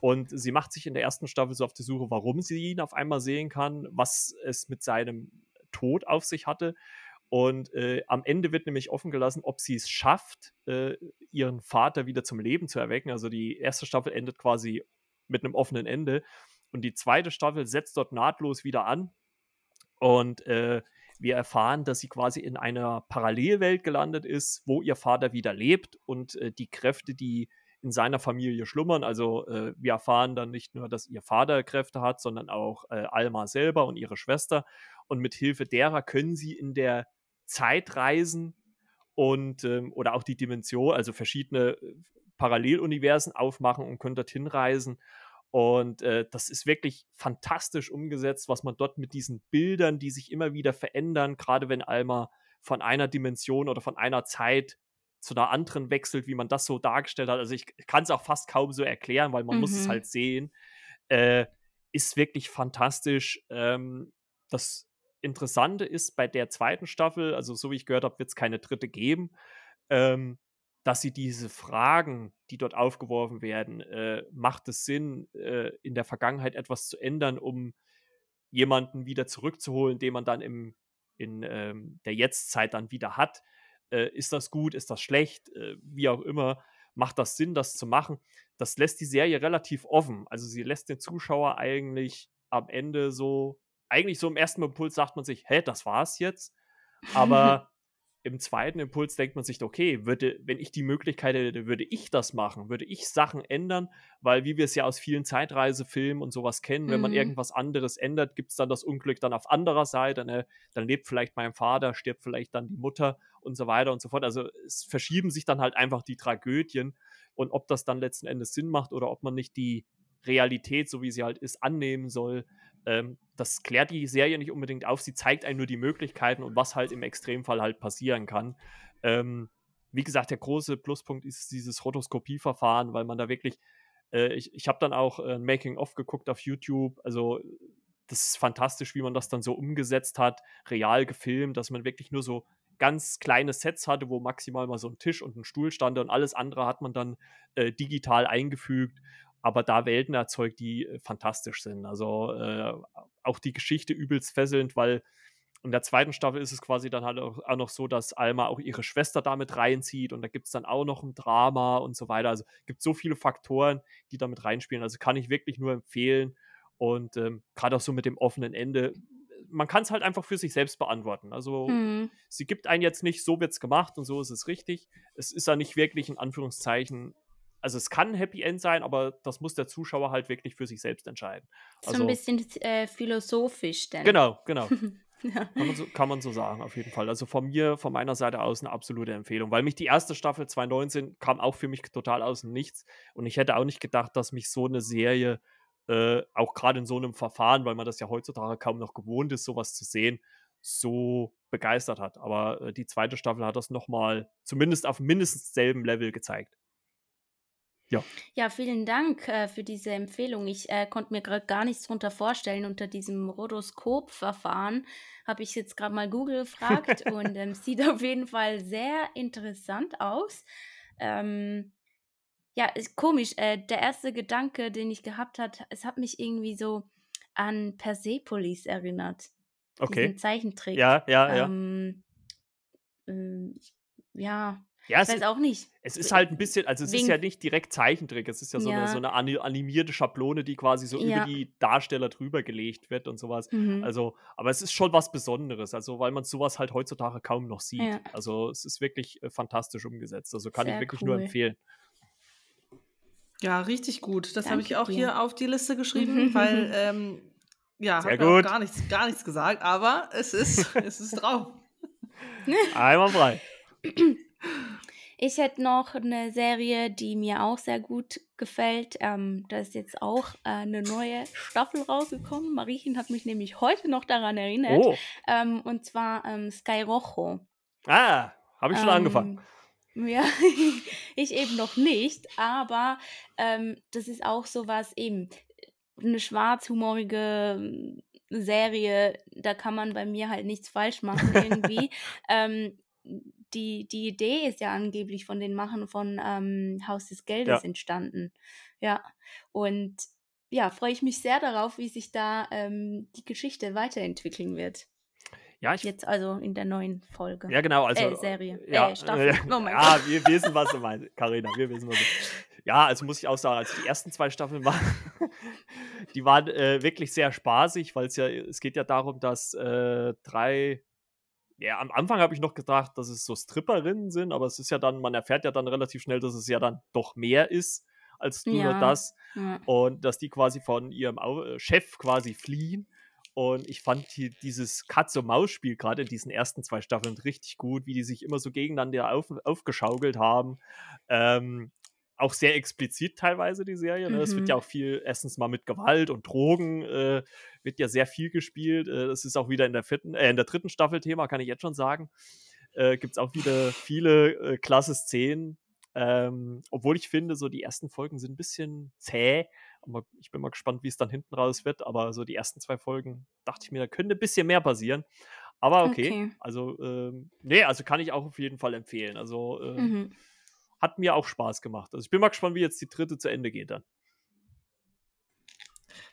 Und sie macht sich in der ersten Staffel so auf die Suche, warum sie ihn auf einmal sehen kann, was es mit seinem Tod auf sich hatte. Und äh, am Ende wird nämlich offen gelassen, ob sie es schafft, äh, ihren Vater wieder zum Leben zu erwecken. Also die erste Staffel endet quasi mit einem offenen Ende. Und die zweite Staffel setzt dort nahtlos wieder an. Und äh, wir erfahren, dass sie quasi in einer Parallelwelt gelandet ist, wo ihr Vater wieder lebt und äh, die Kräfte, die in seiner Familie schlummern. Also äh, wir erfahren dann nicht nur, dass ihr Vater Kräfte hat, sondern auch äh, Alma selber und ihre Schwester. Und mit Hilfe derer können sie in der Zeit reisen und ähm, oder auch die Dimension, also verschiedene äh, Paralleluniversen aufmachen und können dorthin reisen. Und äh, das ist wirklich fantastisch umgesetzt, was man dort mit diesen Bildern, die sich immer wieder verändern, gerade wenn Alma von einer Dimension oder von einer Zeit zu einer anderen wechselt, wie man das so dargestellt hat. Also ich kann es auch fast kaum so erklären, weil man mhm. muss es mhm. halt sehen. Äh, ist wirklich fantastisch. Ähm, das Interessante ist bei der zweiten Staffel, also so wie ich gehört habe, wird es keine dritte geben, ähm, dass sie diese Fragen, die dort aufgeworfen werden, äh, macht es Sinn, äh, in der Vergangenheit etwas zu ändern, um jemanden wieder zurückzuholen, den man dann im, in ähm, der Jetztzeit dann wieder hat äh, ist das gut, ist das schlecht, äh, wie auch immer, macht das Sinn, das zu machen. Das lässt die Serie relativ offen. Also sie lässt den Zuschauer eigentlich am Ende so, eigentlich so im ersten Impuls sagt man sich, hä, das war's jetzt. [LAUGHS] Aber im zweiten Impuls denkt man sich, okay, würde, wenn ich die Möglichkeit hätte, würde ich das machen, würde ich Sachen ändern, weil wie wir es ja aus vielen Zeitreisefilmen und sowas kennen, mhm. wenn man mhm. irgendwas anderes ändert, gibt es dann das Unglück dann auf anderer Seite, ne? dann lebt vielleicht mein Vater, stirbt vielleicht dann die Mutter und so weiter und so fort. Also es verschieben sich dann halt einfach die Tragödien und ob das dann letzten Endes Sinn macht oder ob man nicht die Realität, so wie sie halt ist, annehmen soll, ähm, das klärt die Serie nicht unbedingt auf. Sie zeigt einem nur die Möglichkeiten und was halt im Extremfall halt passieren kann. Ähm, wie gesagt, der große Pluspunkt ist dieses Rotoskopieverfahren, weil man da wirklich, äh, ich, ich habe dann auch ein Making-of geguckt auf YouTube, also das ist fantastisch, wie man das dann so umgesetzt hat, real gefilmt, dass man wirklich nur so ganz kleine Sets hatte, wo maximal mal so ein Tisch und ein Stuhl stand und alles andere hat man dann äh, digital eingefügt aber da Welten erzeugt, die äh, fantastisch sind. Also äh, auch die Geschichte übelst fesselnd, weil in der zweiten Staffel ist es quasi dann halt auch, auch noch so, dass Alma auch ihre Schwester damit reinzieht und da gibt es dann auch noch ein Drama und so weiter. Also gibt so viele Faktoren, die damit reinspielen. Also kann ich wirklich nur empfehlen. Und ähm, gerade auch so mit dem offenen Ende, man kann es halt einfach für sich selbst beantworten. Also mhm. sie gibt einen jetzt nicht, so wird es gemacht und so ist es richtig. Es ist ja nicht wirklich in Anführungszeichen also es kann ein Happy End sein, aber das muss der Zuschauer halt wirklich für sich selbst entscheiden. So also, ein bisschen äh, philosophisch denn. Genau, [LAUGHS] genau. ja. kann, man so, kann, man so, sagen, auf jeden Fall. Also von mir, von meiner Seite aus eine absolute Empfehlung, weil mich die erste Staffel 2019 kam auch für mich total aus dem Nichts und ich hätte auch nicht gedacht, dass mich so eine Serie, äh, auch gerade in so einem Verfahren, weil man das ja heutzutage kaum noch gewohnt ist, sowas zu sehen, so begeistert hat. Aber äh, die zweite Staffel hat das nochmal zumindest auf mindestens selben Level gezeigt. Ja. Ja, vielen Dank äh, für diese Empfehlung. Ich äh, konnte mir gerade gar nichts drunter vorstellen. Unter diesem Rotoskop-Verfahren habe ich jetzt gerade mal Google gefragt [LAUGHS] und ähm, sieht auf jeden Fall sehr interessant aus. Ähm, ja, ist komisch. Äh, der erste Gedanke, den ich gehabt habe, es hat mich irgendwie so an Persepolis erinnert. Okay. Diesen Zeichentrick. Ja, ja, ja. Ähm, ähm, ja, Ja, ich es, weiß auch nicht. es ist halt ein bisschen, also es ist Wegen- ja nicht direkt Zeichentrick, es ist ja so, Eine, Ja. so eine ani- animierte Schablone, die quasi so Ja. über die Darsteller drüber gelegt wird und sowas. Mhm. Also, aber es ist schon was Besonderes, also weil man sowas halt heutzutage kaum noch sieht. Ja. Also es ist wirklich äh, fantastisch umgesetzt. Also kann ich Sehr wirklich nur cool. empfehlen. Ja, richtig gut. Das habe ich auch dir. hier auf die Liste geschrieben, weil, [LAUGHS] ähm, ja, auch gut. gar nichts, gar nichts gesagt, aber es ist, [LAUGHS] es ist drauf. Einmal frei. [CLEARS THROAT] Ich hätte noch eine Serie, die mir auch sehr gut gefällt. Ähm, da ist jetzt auch äh, eine neue Staffel rausgekommen. Mariechen hat mich nämlich heute noch daran erinnert. Oh, Ähm, und zwar ähm, Sky Rojo. ah, habe ich schon angefangen. Ähm, Ja, [LAUGHS] ich eben noch nicht, aber ähm, das ist auch sowas eben, eine schwarzhumorige Serie, da kann man bei mir halt nichts falsch machen [LAUGHS] irgendwie. ähm, die, die Idee ist ja angeblich von den Machern von ähm, Haus des Geldes Ja. entstanden. Ja, und ja, freue ich mich sehr darauf, wie sich da ähm, die Geschichte weiterentwickeln wird. Ja, ich, Jetzt also in der neuen Folge. ja genau. Also, äh, Serie. Ja, Äh, Staffel. [LAUGHS] Oh mein ja, wir wissen, was du meinst, Carina. Wir wissen, was du Ja, also muss ich auch sagen, also die ersten zwei Staffeln waren, [LAUGHS] die waren äh, wirklich sehr spaßig, weil es ja, es geht ja darum, dass äh, drei, ja, am Anfang habe ich noch gedacht, dass es so Stripperinnen sind, aber es ist ja dann, man erfährt ja dann relativ schnell, dass es ja dann doch mehr ist als nur Ja. das Ja. und dass die quasi von ihrem äh, Chef quasi fliehen. Und ich fand die, dieses Katz-und-Maus-Spiel gerade in diesen ersten zwei Staffeln richtig gut, wie die sich immer so gegeneinander auf, aufgeschaukelt haben. Ähm, auch sehr explizit teilweise die Serie. Ne? Es wird Mhm. ja auch viel, erstens mal mit Gewalt und Drogen, äh, wird ja sehr viel gespielt. Äh, das ist auch wieder in der, vierten, äh, in der dritten Staffel Thema, kann ich jetzt schon sagen. Äh, Gibt es auch wieder viele äh, klasse Szenen. Ähm, obwohl ich finde, so die ersten Folgen sind ein bisschen zäh. Aber ich bin mal gespannt, wie es dann hinten raus wird. Aber so die ersten zwei Folgen dachte ich mir, da könnte ein bisschen mehr passieren. Aber okay. Okay. Also, ähm, nee, also kann ich auch auf jeden Fall empfehlen. Also, äh, Mhm. Hat mir auch Spaß gemacht. Also, ich bin mal gespannt, wie jetzt die dritte zu Ende geht dann.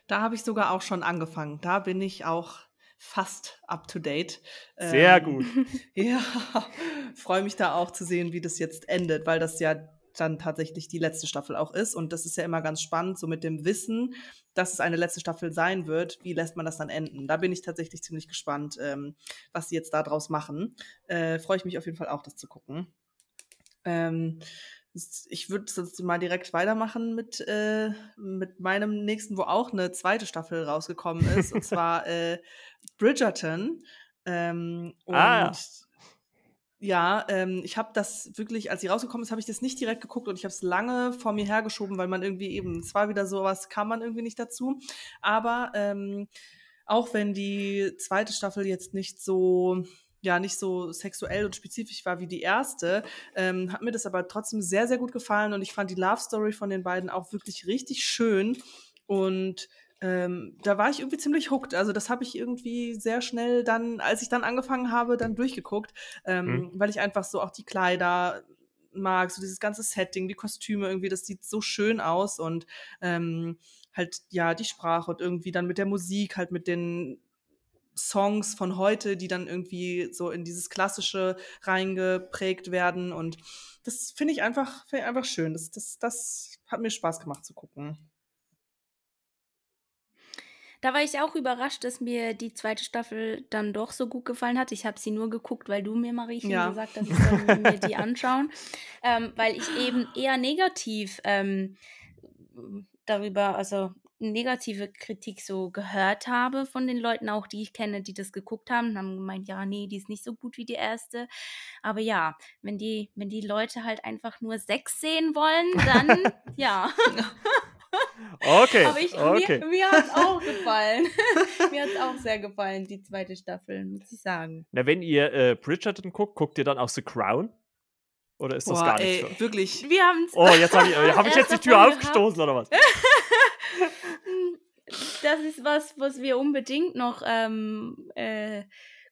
Da habe ich sogar auch schon angefangen. Da bin ich auch fast up to date. Sehr Ähm, gut. [LAUGHS] Ja, freue mich da auch zu sehen, wie das jetzt endet, weil das ja dann tatsächlich die letzte Staffel auch ist. Und das ist ja immer ganz spannend, so mit dem Wissen, dass es eine letzte Staffel sein wird. Wie lässt man das dann enden? Da bin ich tatsächlich ziemlich gespannt, ähm, was sie jetzt da draus machen. Äh, freue ich mich auf jeden Fall auch, das zu gucken. Ähm, ich würde jetzt mal direkt weitermachen mit, äh, mit meinem nächsten, wo auch eine zweite Staffel rausgekommen ist, und [LAUGHS] zwar äh, Bridgerton. Ähm, und Ah. ja, ähm, ich habe das wirklich, als sie rausgekommen ist, habe ich das nicht direkt geguckt und ich habe es lange vor mir hergeschoben, weil man irgendwie eben, es war wieder sowas, kam man irgendwie nicht dazu. Aber ähm, auch wenn die zweite Staffel jetzt nicht so, ja, nicht so sexuell und spezifisch war wie die erste, ähm, hat mir das aber trotzdem sehr, sehr gut gefallen und ich fand die Love Story von den beiden auch wirklich richtig schön und ähm, da war ich irgendwie ziemlich hooked. Also das habe ich irgendwie sehr schnell dann, als ich dann angefangen habe, dann durchgeguckt, ähm, weil ich einfach so auch die Kleider mag, so dieses ganze Setting, die Kostüme irgendwie, das sieht so schön aus und ähm, halt ja die Sprache und irgendwie dann mit der Musik, halt mit den Songs von heute, die dann irgendwie so in dieses Klassische reingeprägt werden und das finde ich einfach, finde ich einfach schön. Das, das, das hat mir Spaß gemacht zu gucken. Da war ich auch überrascht, dass mir die zweite Staffel dann doch so gut gefallen hat. Ich habe sie nur geguckt, weil du mir, Mariechen, Ja. gesagt hast, ich soll mir die anschauen. Ähm, weil ich eben eher negativ ähm, darüber, also negative Kritik so gehört habe von den Leuten auch, die ich kenne, die das geguckt haben, und haben gemeint, ja, nee, die ist nicht so gut wie die erste. Aber ja, wenn die, wenn die Leute halt einfach nur Sex sehen wollen, dann [LAUGHS] ja. Okay. Aber ich, okay. mir, mir hat es auch [LAUGHS] gefallen. mir hat es auch sehr gefallen, die zweite Staffel, muss ich sagen. Na, wenn ihr äh, Bridgerton guckt, guckt ihr dann auch The Crown? Oder ist das Boah, gar nicht ey, so? wirklich. Wir haben es. Oh, jetzt habe ich, äh, hab ich erst [LAUGHS] jetzt die Tür aufgestoßen oder was? Das ist was, was wir unbedingt noch ähm, äh,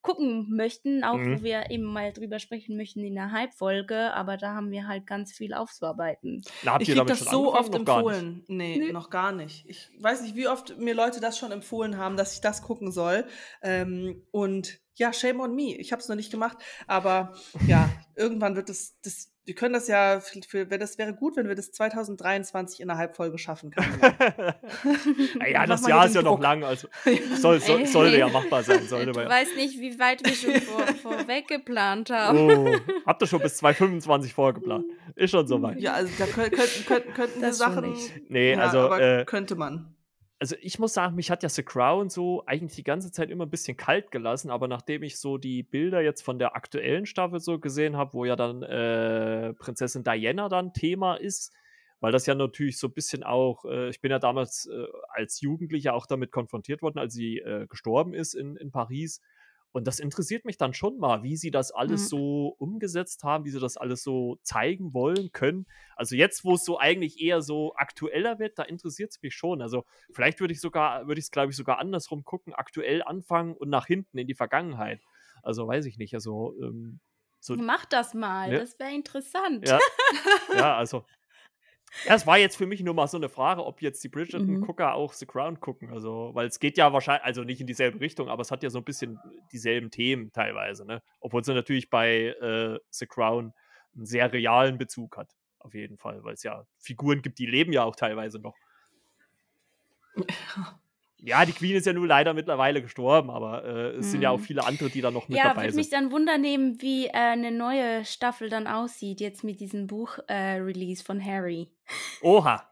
gucken möchten, auch mhm. wo wir eben mal drüber sprechen möchten in der Hype-Folge, aber da haben wir halt ganz viel aufzuarbeiten. Na, ich kriege das so oft empfohlen. Nee, nee, noch gar nicht. Ich weiß nicht, wie oft mir Leute das schon empfohlen haben, dass ich das gucken soll. Ähm, und ja, shame on me. Ich habe es noch nicht gemacht, aber ja, irgendwann wird es das wir können das ja, für, für, das wäre gut, wenn wir das 2023 in einer Halbfolge schaffen können. [LAUGHS] ja, das Jahr ist ja Druck. noch lang, also [LAUGHS] soll, soll, sollte ja [LAUGHS] machbar sein. Sollte ich weiß nicht, wie weit wir schon vor, vorweg geplant haben. Oh, habt ihr schon bis 2025 vorgeplant? Ist schon soweit. Ja, also da könnten, könnten, könnten wir Sachen. Nee, also. Ja, äh, könnte man also ich muss sagen, mich hat ja The Crown so eigentlich die ganze Zeit immer ein bisschen kalt gelassen, aber nachdem ich so die Bilder jetzt von der aktuellen Staffel so gesehen habe, wo ja dann äh, Prinzessin Diana dann Thema ist, weil das ja natürlich so ein bisschen auch, äh, ich bin ja damals äh, als Jugendlicher auch damit konfrontiert worden, als sie äh, gestorben ist in, in Paris und das interessiert mich dann schon mal, wie sie das alles mhm. so umgesetzt haben, wie sie das alles so zeigen wollen können. Also jetzt, wo es so eigentlich eher so aktueller wird, da interessiert es mich schon. Also vielleicht würde ich sogar, würde ich es, glaube ich, sogar andersrum gucken, aktuell anfangen und nach hinten in die Vergangenheit. Also weiß ich nicht. Also ähm, so, Mach das mal, ja. das wäre interessant. Ja, [LAUGHS] ja also ja, es war jetzt für mich nur mal so eine Frage, ob jetzt die Bridgerton-Gucker mhm. auch The Crown gucken. Also, weil es geht ja wahrscheinlich, also nicht in dieselbe Richtung, aber es hat ja so ein bisschen dieselben Themen teilweise, ne? Obwohl es natürlich bei äh, The Crown einen sehr realen Bezug hat. Auf jeden Fall, weil es ja Figuren gibt, die leben ja auch teilweise noch. [LAUGHS] Ja, die Queen ist ja nur leider mittlerweile gestorben, aber äh, es mhm. sind ja auch mhm. viele andere, die da noch mit ja, dabei sind. Ja, würde mich dann wundern wie äh, eine neue Staffel dann aussieht, jetzt mit diesem Buch-Release äh, von Harry. Oha.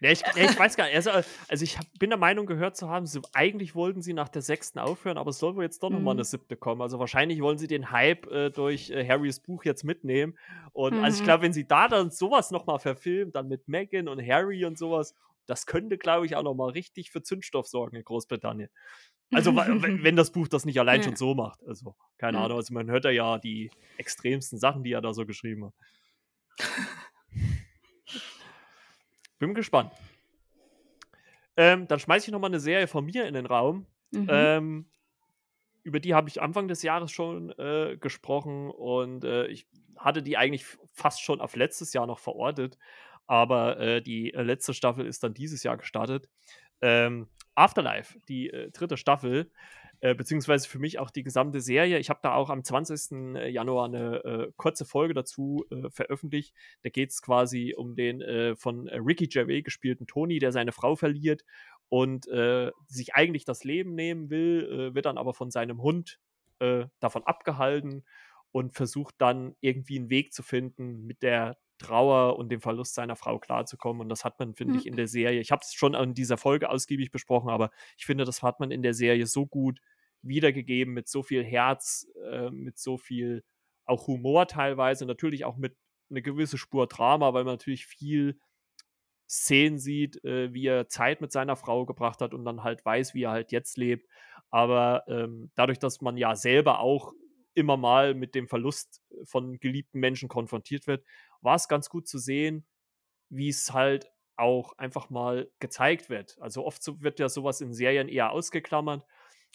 Ja, ich, ja, ich [LAUGHS] weiß gar nicht. Also, also ich hab, bin der Meinung gehört zu haben, sie, eigentlich wollten sie nach der sechsten aufhören, aber es soll wohl jetzt doch nochmal mhm. eine siebte kommen. Also wahrscheinlich wollen sie den Hype äh, durch äh, Harrys Buch jetzt mitnehmen. Und mhm. also ich mhm. glaube, wenn sie da dann sowas nochmal verfilmen, dann mit Meghan und Harry und sowas, das könnte, glaube ich, auch nochmal richtig für Zündstoff sorgen in Großbritannien. Also, [LAUGHS] wenn das Buch das nicht allein ja. schon so macht. Also, keine ja. Ahnung. Also, man hört ja die extremsten Sachen, die er da so geschrieben hat. [LAUGHS] Bin gespannt. Ähm, dann schmeiße ich nochmal eine Serie von mir in den Raum. Mhm. Ähm, über die habe ich Anfang des Jahres schon äh, gesprochen und äh, ich hatte die eigentlich fast schon auf letztes Jahr noch verortet. Aber äh, die äh, letzte Staffel ist dann dieses Jahr gestartet. Ähm, Afterlife, die äh, dritte Staffel, äh, beziehungsweise für mich auch die gesamte Serie. Ich habe da auch am 20. Äh, Januar eine äh, kurze Folge dazu veröffentlicht. Da geht es quasi um den von Ricky Gervais gespielten Tony, der seine Frau verliert und sich eigentlich das Leben nehmen will, wird dann aber von seinem Hund davon abgehalten und versucht dann irgendwie einen Weg zu finden, mit der Trauer und dem Verlust seiner Frau klarzukommen. Und das hat man, finde mhm. ich, in der Serie. Ich habe es schon in dieser Folge ausgiebig besprochen, aber ich finde, das hat man in der Serie so gut wiedergegeben, mit so viel Herz, äh, mit so viel auch Humor teilweise, natürlich auch mit einer gewissen Spur Drama, weil man natürlich viel Szenen sieht, äh, wie er Zeit mit seiner Frau gebracht hat und dann halt weiß, wie er halt jetzt lebt. Aber ähm, dadurch, dass man ja selber auch immer mal mit dem Verlust von geliebten Menschen konfrontiert wird, war es ganz gut zu sehen, wie es halt auch einfach mal gezeigt wird. Also oft wird ja sowas in Serien eher ausgeklammert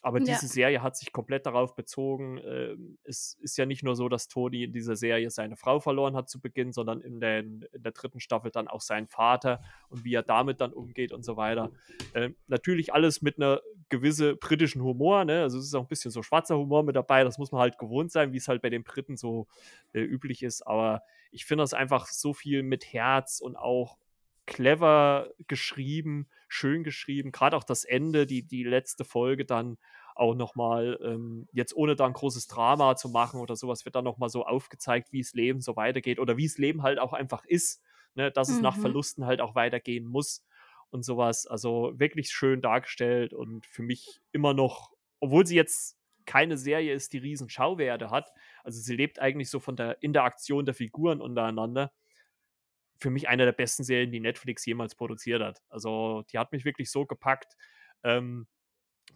aber ja. diese Serie hat sich komplett darauf bezogen. Äh, es ist ja nicht nur so, dass Tony in dieser Serie seine Frau verloren hat zu Beginn, sondern in, den, in der dritten Staffel dann auch seinen Vater und wie er damit dann umgeht und so weiter. Äh, natürlich alles mit einer gewissen britischen Humor. Ne? Also es ist auch ein bisschen so schwarzer Humor mit dabei. Das muss man halt gewohnt sein, wie es halt bei den Briten so äh, üblich ist. Aber ich finde das einfach so viel mit Herz und auch clever geschrieben, schön geschrieben. Gerade auch das Ende, die, die letzte Folge dann auch nochmal, ähm, jetzt ohne da ein großes Drama zu machen oder sowas, wird dann nochmal so aufgezeigt, wie es Leben so weitergeht oder wie es Leben halt auch einfach ist, ne? dass es mhm. nach Verlusten halt auch weitergehen muss und sowas. Also wirklich schön dargestellt und für mich immer noch, obwohl sie jetzt keine Serie ist, die riesen Schauwerte hat, also sie lebt eigentlich so von der Interaktion der Figuren untereinander, für mich eine der besten Serien, die Netflix jemals produziert hat. Also die hat mich wirklich so gepackt. Ähm,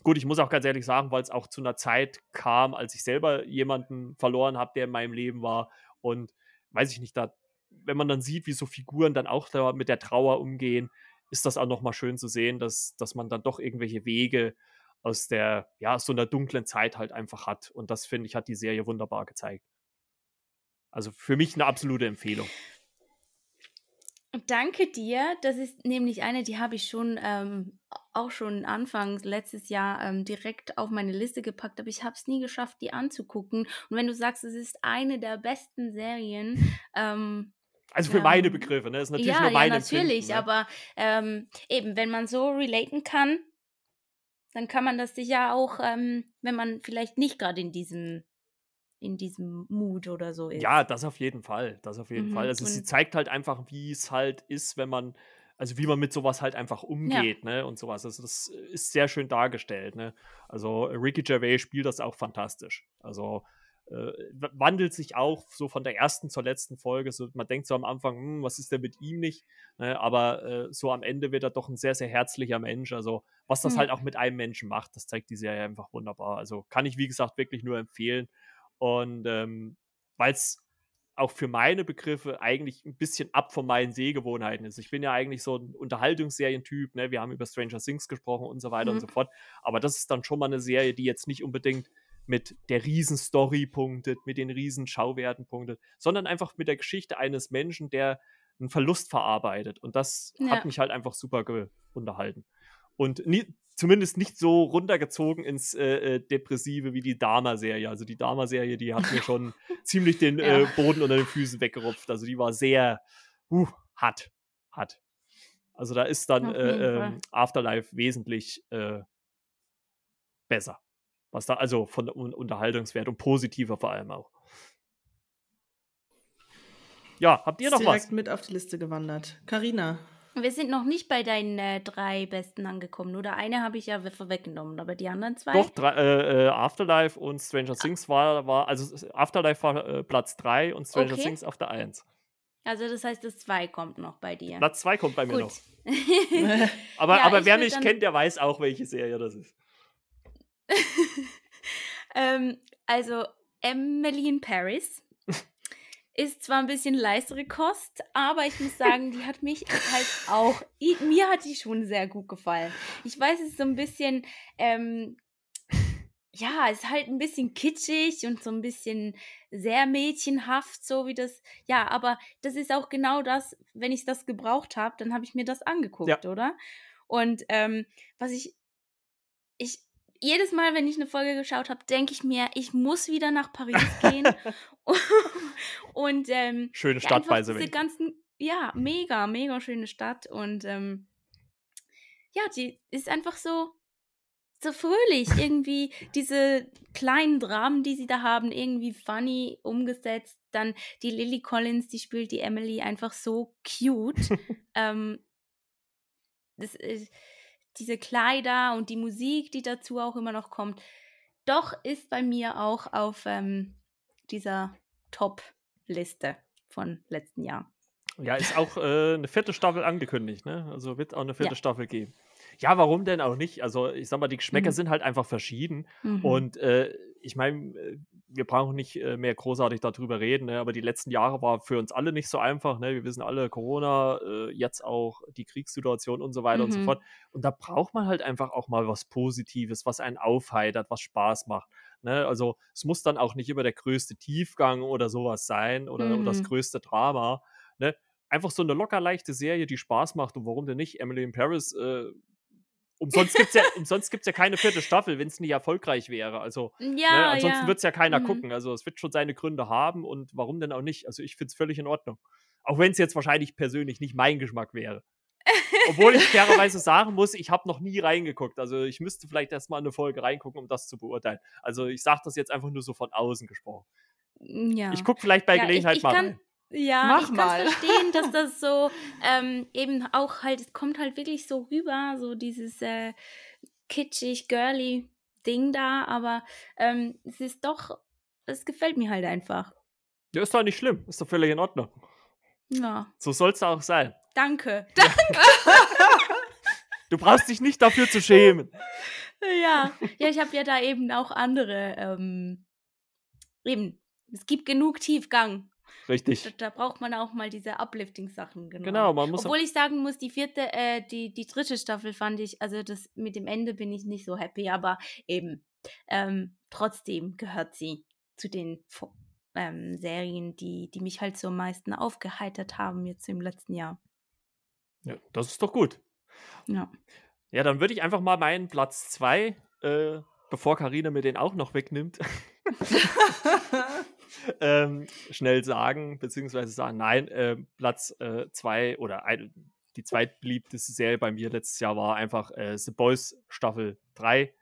gut, ich muss auch ganz ehrlich sagen, weil es auch zu einer Zeit kam, als ich selber jemanden verloren habe, der in meinem Leben war. Und weiß ich nicht, da, wenn man dann sieht, wie so Figuren dann auch da mit der Trauer umgehen, ist das auch nochmal schön zu sehen, dass, dass man dann doch irgendwelche Wege aus der, ja, aus so einer dunklen Zeit halt einfach hat. Und das, finde ich, hat die Serie wunderbar gezeigt. Also für mich eine absolute Empfehlung. Danke dir. Das ist nämlich eine, die habe ich schon ähm, auch schon Anfang letztes Jahr ähm, direkt auf meine Liste gepackt, aber ich habe es nie geschafft, die anzugucken. Und wenn du sagst, es ist eine der besten Serien, ähm, also für ähm, meine Begriffe, ne? Das ist natürlich ja, nur meine Ja, natürlich, ne? aber ähm, eben, wenn man so relaten kann, dann kann man das sicher auch, ähm, wenn man vielleicht nicht gerade in diesem in diesem Mut oder so ist. Ja, das auf jeden Fall. Das auf jeden mhm. Fall. Also und sie zeigt halt einfach, wie es halt ist, wenn man, also wie man mit sowas halt einfach umgeht, ja. ne? Und sowas. Also das ist sehr schön dargestellt, ne? Also Ricky Gervais spielt das auch fantastisch. Also äh, wandelt sich auch so von der ersten zur letzten Folge. So, man denkt so am Anfang, hm, was ist denn mit ihm nicht? Ne? Aber äh, so am Ende wird er doch ein sehr, sehr herzlicher Mensch. Also, was das mhm. halt auch mit einem Menschen macht, das zeigt die Serie einfach wunderbar. Also, kann ich, wie gesagt, wirklich nur empfehlen. Und ähm, weil es auch für meine Begriffe eigentlich ein bisschen ab von meinen Sehgewohnheiten ist. Ich bin ja eigentlich so ein Unterhaltungsserientyp, ne? Wir haben über Stranger Things gesprochen und so weiter mhm. und so fort. Aber das ist dann schon mal eine Serie, die jetzt nicht unbedingt mit der riesen Story punktet, mit den riesen Schauwerten punktet, sondern einfach mit der Geschichte eines Menschen, der einen Verlust verarbeitet. Und das ja. hat mich halt einfach super unterhalten. Und nie, zumindest nicht so runtergezogen ins äh, äh Depressive wie die Dama-Serie. Also die Dama-Serie, die hat mir [LAUGHS] schon ziemlich den ja. äh, Boden unter den Füßen weggerupft. Also die war sehr uh, hart. hart. Also da ist dann äh, ähm, Afterlife wesentlich äh, besser. Was da, also von der Unterhaltungswert und positiver vor allem auch. Ja, habt ihr noch direkt was? Direkt mit auf die Liste gewandert. Karina. Wir sind noch nicht bei deinen äh, drei besten angekommen. Oder eine habe ich ja vorweggenommen, aber die anderen zwei. Doch, drei, äh, äh Afterlife und Stranger ah. Things war, war also Afterlife war äh, Platz 3 und Stranger okay. Things auf der 1. Also das heißt, das 2 kommt noch bei dir. Platz 2 kommt bei mir Gut. noch. [LAUGHS] aber ja, aber wer mich kennt, der weiß auch, welche Serie das ist. [LAUGHS] ähm, also Emily in Paris ist zwar ein bisschen leistere Kost, aber ich muss sagen, die hat mich halt auch, mir hat die schon sehr gut gefallen. Ich weiß, es ist so ein bisschen, ähm, ja, es ist halt ein bisschen kitschig und so ein bisschen sehr mädchenhaft, so wie das, ja, aber das ist auch genau das, wenn ich das gebraucht habe, dann habe ich mir das angeguckt, ja. oder? Und ähm, was ich, ich, jedes Mal, wenn ich eine Folge geschaut habe, denke ich mir, ich muss wieder nach Paris [LAUGHS] gehen. [LAUGHS] und ähm, schöne Stadt ja, diese ganzen, ja, mega, mega schöne Stadt und ähm, ja, die ist einfach so so fröhlich irgendwie diese kleinen Dramen, die sie da haben, irgendwie funny umgesetzt. Dann die Lily Collins, die spielt die Emily einfach so cute. [LAUGHS] ähm, das ist diese Kleider und die Musik, die dazu auch immer noch kommt, doch ist bei mir auch auf ähm, dieser Top-Liste von letzten Jahr. Ja, ist auch äh, eine vierte Staffel angekündigt, ne? Also wird auch eine vierte ja. Staffel geben. Ja, warum denn auch nicht? Also, ich sag mal, die Geschmäcker mhm. sind halt einfach verschieden. Mhm. Und äh, ich meine, äh, wir brauchen nicht äh, mehr großartig darüber reden, ne? aber die letzten Jahre war für uns alle nicht so einfach. Ne? Wir wissen alle, Corona, äh, jetzt auch die Kriegssituation und so weiter mhm. und so mhm. fort. Und da braucht man halt einfach auch mal was Positives, was einen aufheitert, was Spaß macht. Ne? Also es muss dann auch nicht immer der größte Tiefgang oder sowas sein oder, oder das mhm. größte Drama. Ne? Einfach so eine locker leichte Serie, die Spaß macht und warum denn nicht? Emily in Paris äh, Umsonst gibt es ja, umsonst gibt's ja keine vierte Staffel, wenn es nicht erfolgreich wäre. Also, ja, ne, ansonsten ja. wird es ja keiner mhm. gucken. Also, es wird schon seine Gründe haben und warum denn auch nicht? Also, ich finde es völlig in Ordnung. Auch wenn es jetzt wahrscheinlich persönlich nicht mein Geschmack wäre. Obwohl ich fairerweise [LAUGHS] sagen muss, ich habe noch nie reingeguckt. Also, ich müsste vielleicht erstmal eine Folge reingucken, um das zu beurteilen. Also, ich sage das jetzt einfach nur so von außen gesprochen. Ja. Ich gucke vielleicht bei Gelegenheit ich, ich mal rein. Ja, Mach ich kann verstehen, dass [LAUGHS] das so ähm, eben auch halt, es kommt halt wirklich so rüber, so dieses äh, kitschig, girly Ding da, aber ähm, es ist doch, es gefällt mir halt einfach. Ja, ist doch nicht schlimm, ist doch völlig in Ordnung. Ja. So soll es auch sein. Danke, danke. [LAUGHS] du brauchst dich nicht dafür zu schämen. Ja, ja, ich habe ja da eben auch andere, ähm, eben, es gibt genug Tiefgang Richtig. Da, da braucht man auch mal diese Uplifting-Sachen. Genau. Genau, man muss. Obwohl ich sagen muss, die vierte, äh, die, die dritte Staffel fand ich, also das mit dem Ende bin ich nicht so happy, aber eben, ähm, trotzdem gehört sie zu den ähm, Serien, die, die mich halt so am meisten aufgeheitert haben jetzt im letzten Jahr. Ja, das ist doch gut. Ja. Ja, dann würde ich einfach mal meinen Platz 2, äh, bevor Karina mir den auch noch wegnimmt, [LAUGHS] [LAUGHS] [LAUGHS] ähm, schnell sagen, beziehungsweise sagen, nein, äh, Platz 2 oder ein, die zweitbeliebteste Serie bei mir letztes Jahr war einfach äh, The Boys Staffel 3.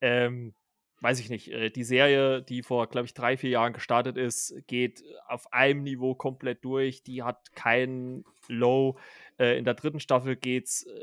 Ähm, weiß ich nicht, äh, die Serie, die vor, glaube ich, drei, vier Jahren gestartet ist, geht auf einem Niveau komplett durch. Die hat kein Low. Äh, in der dritten Staffel geht es äh,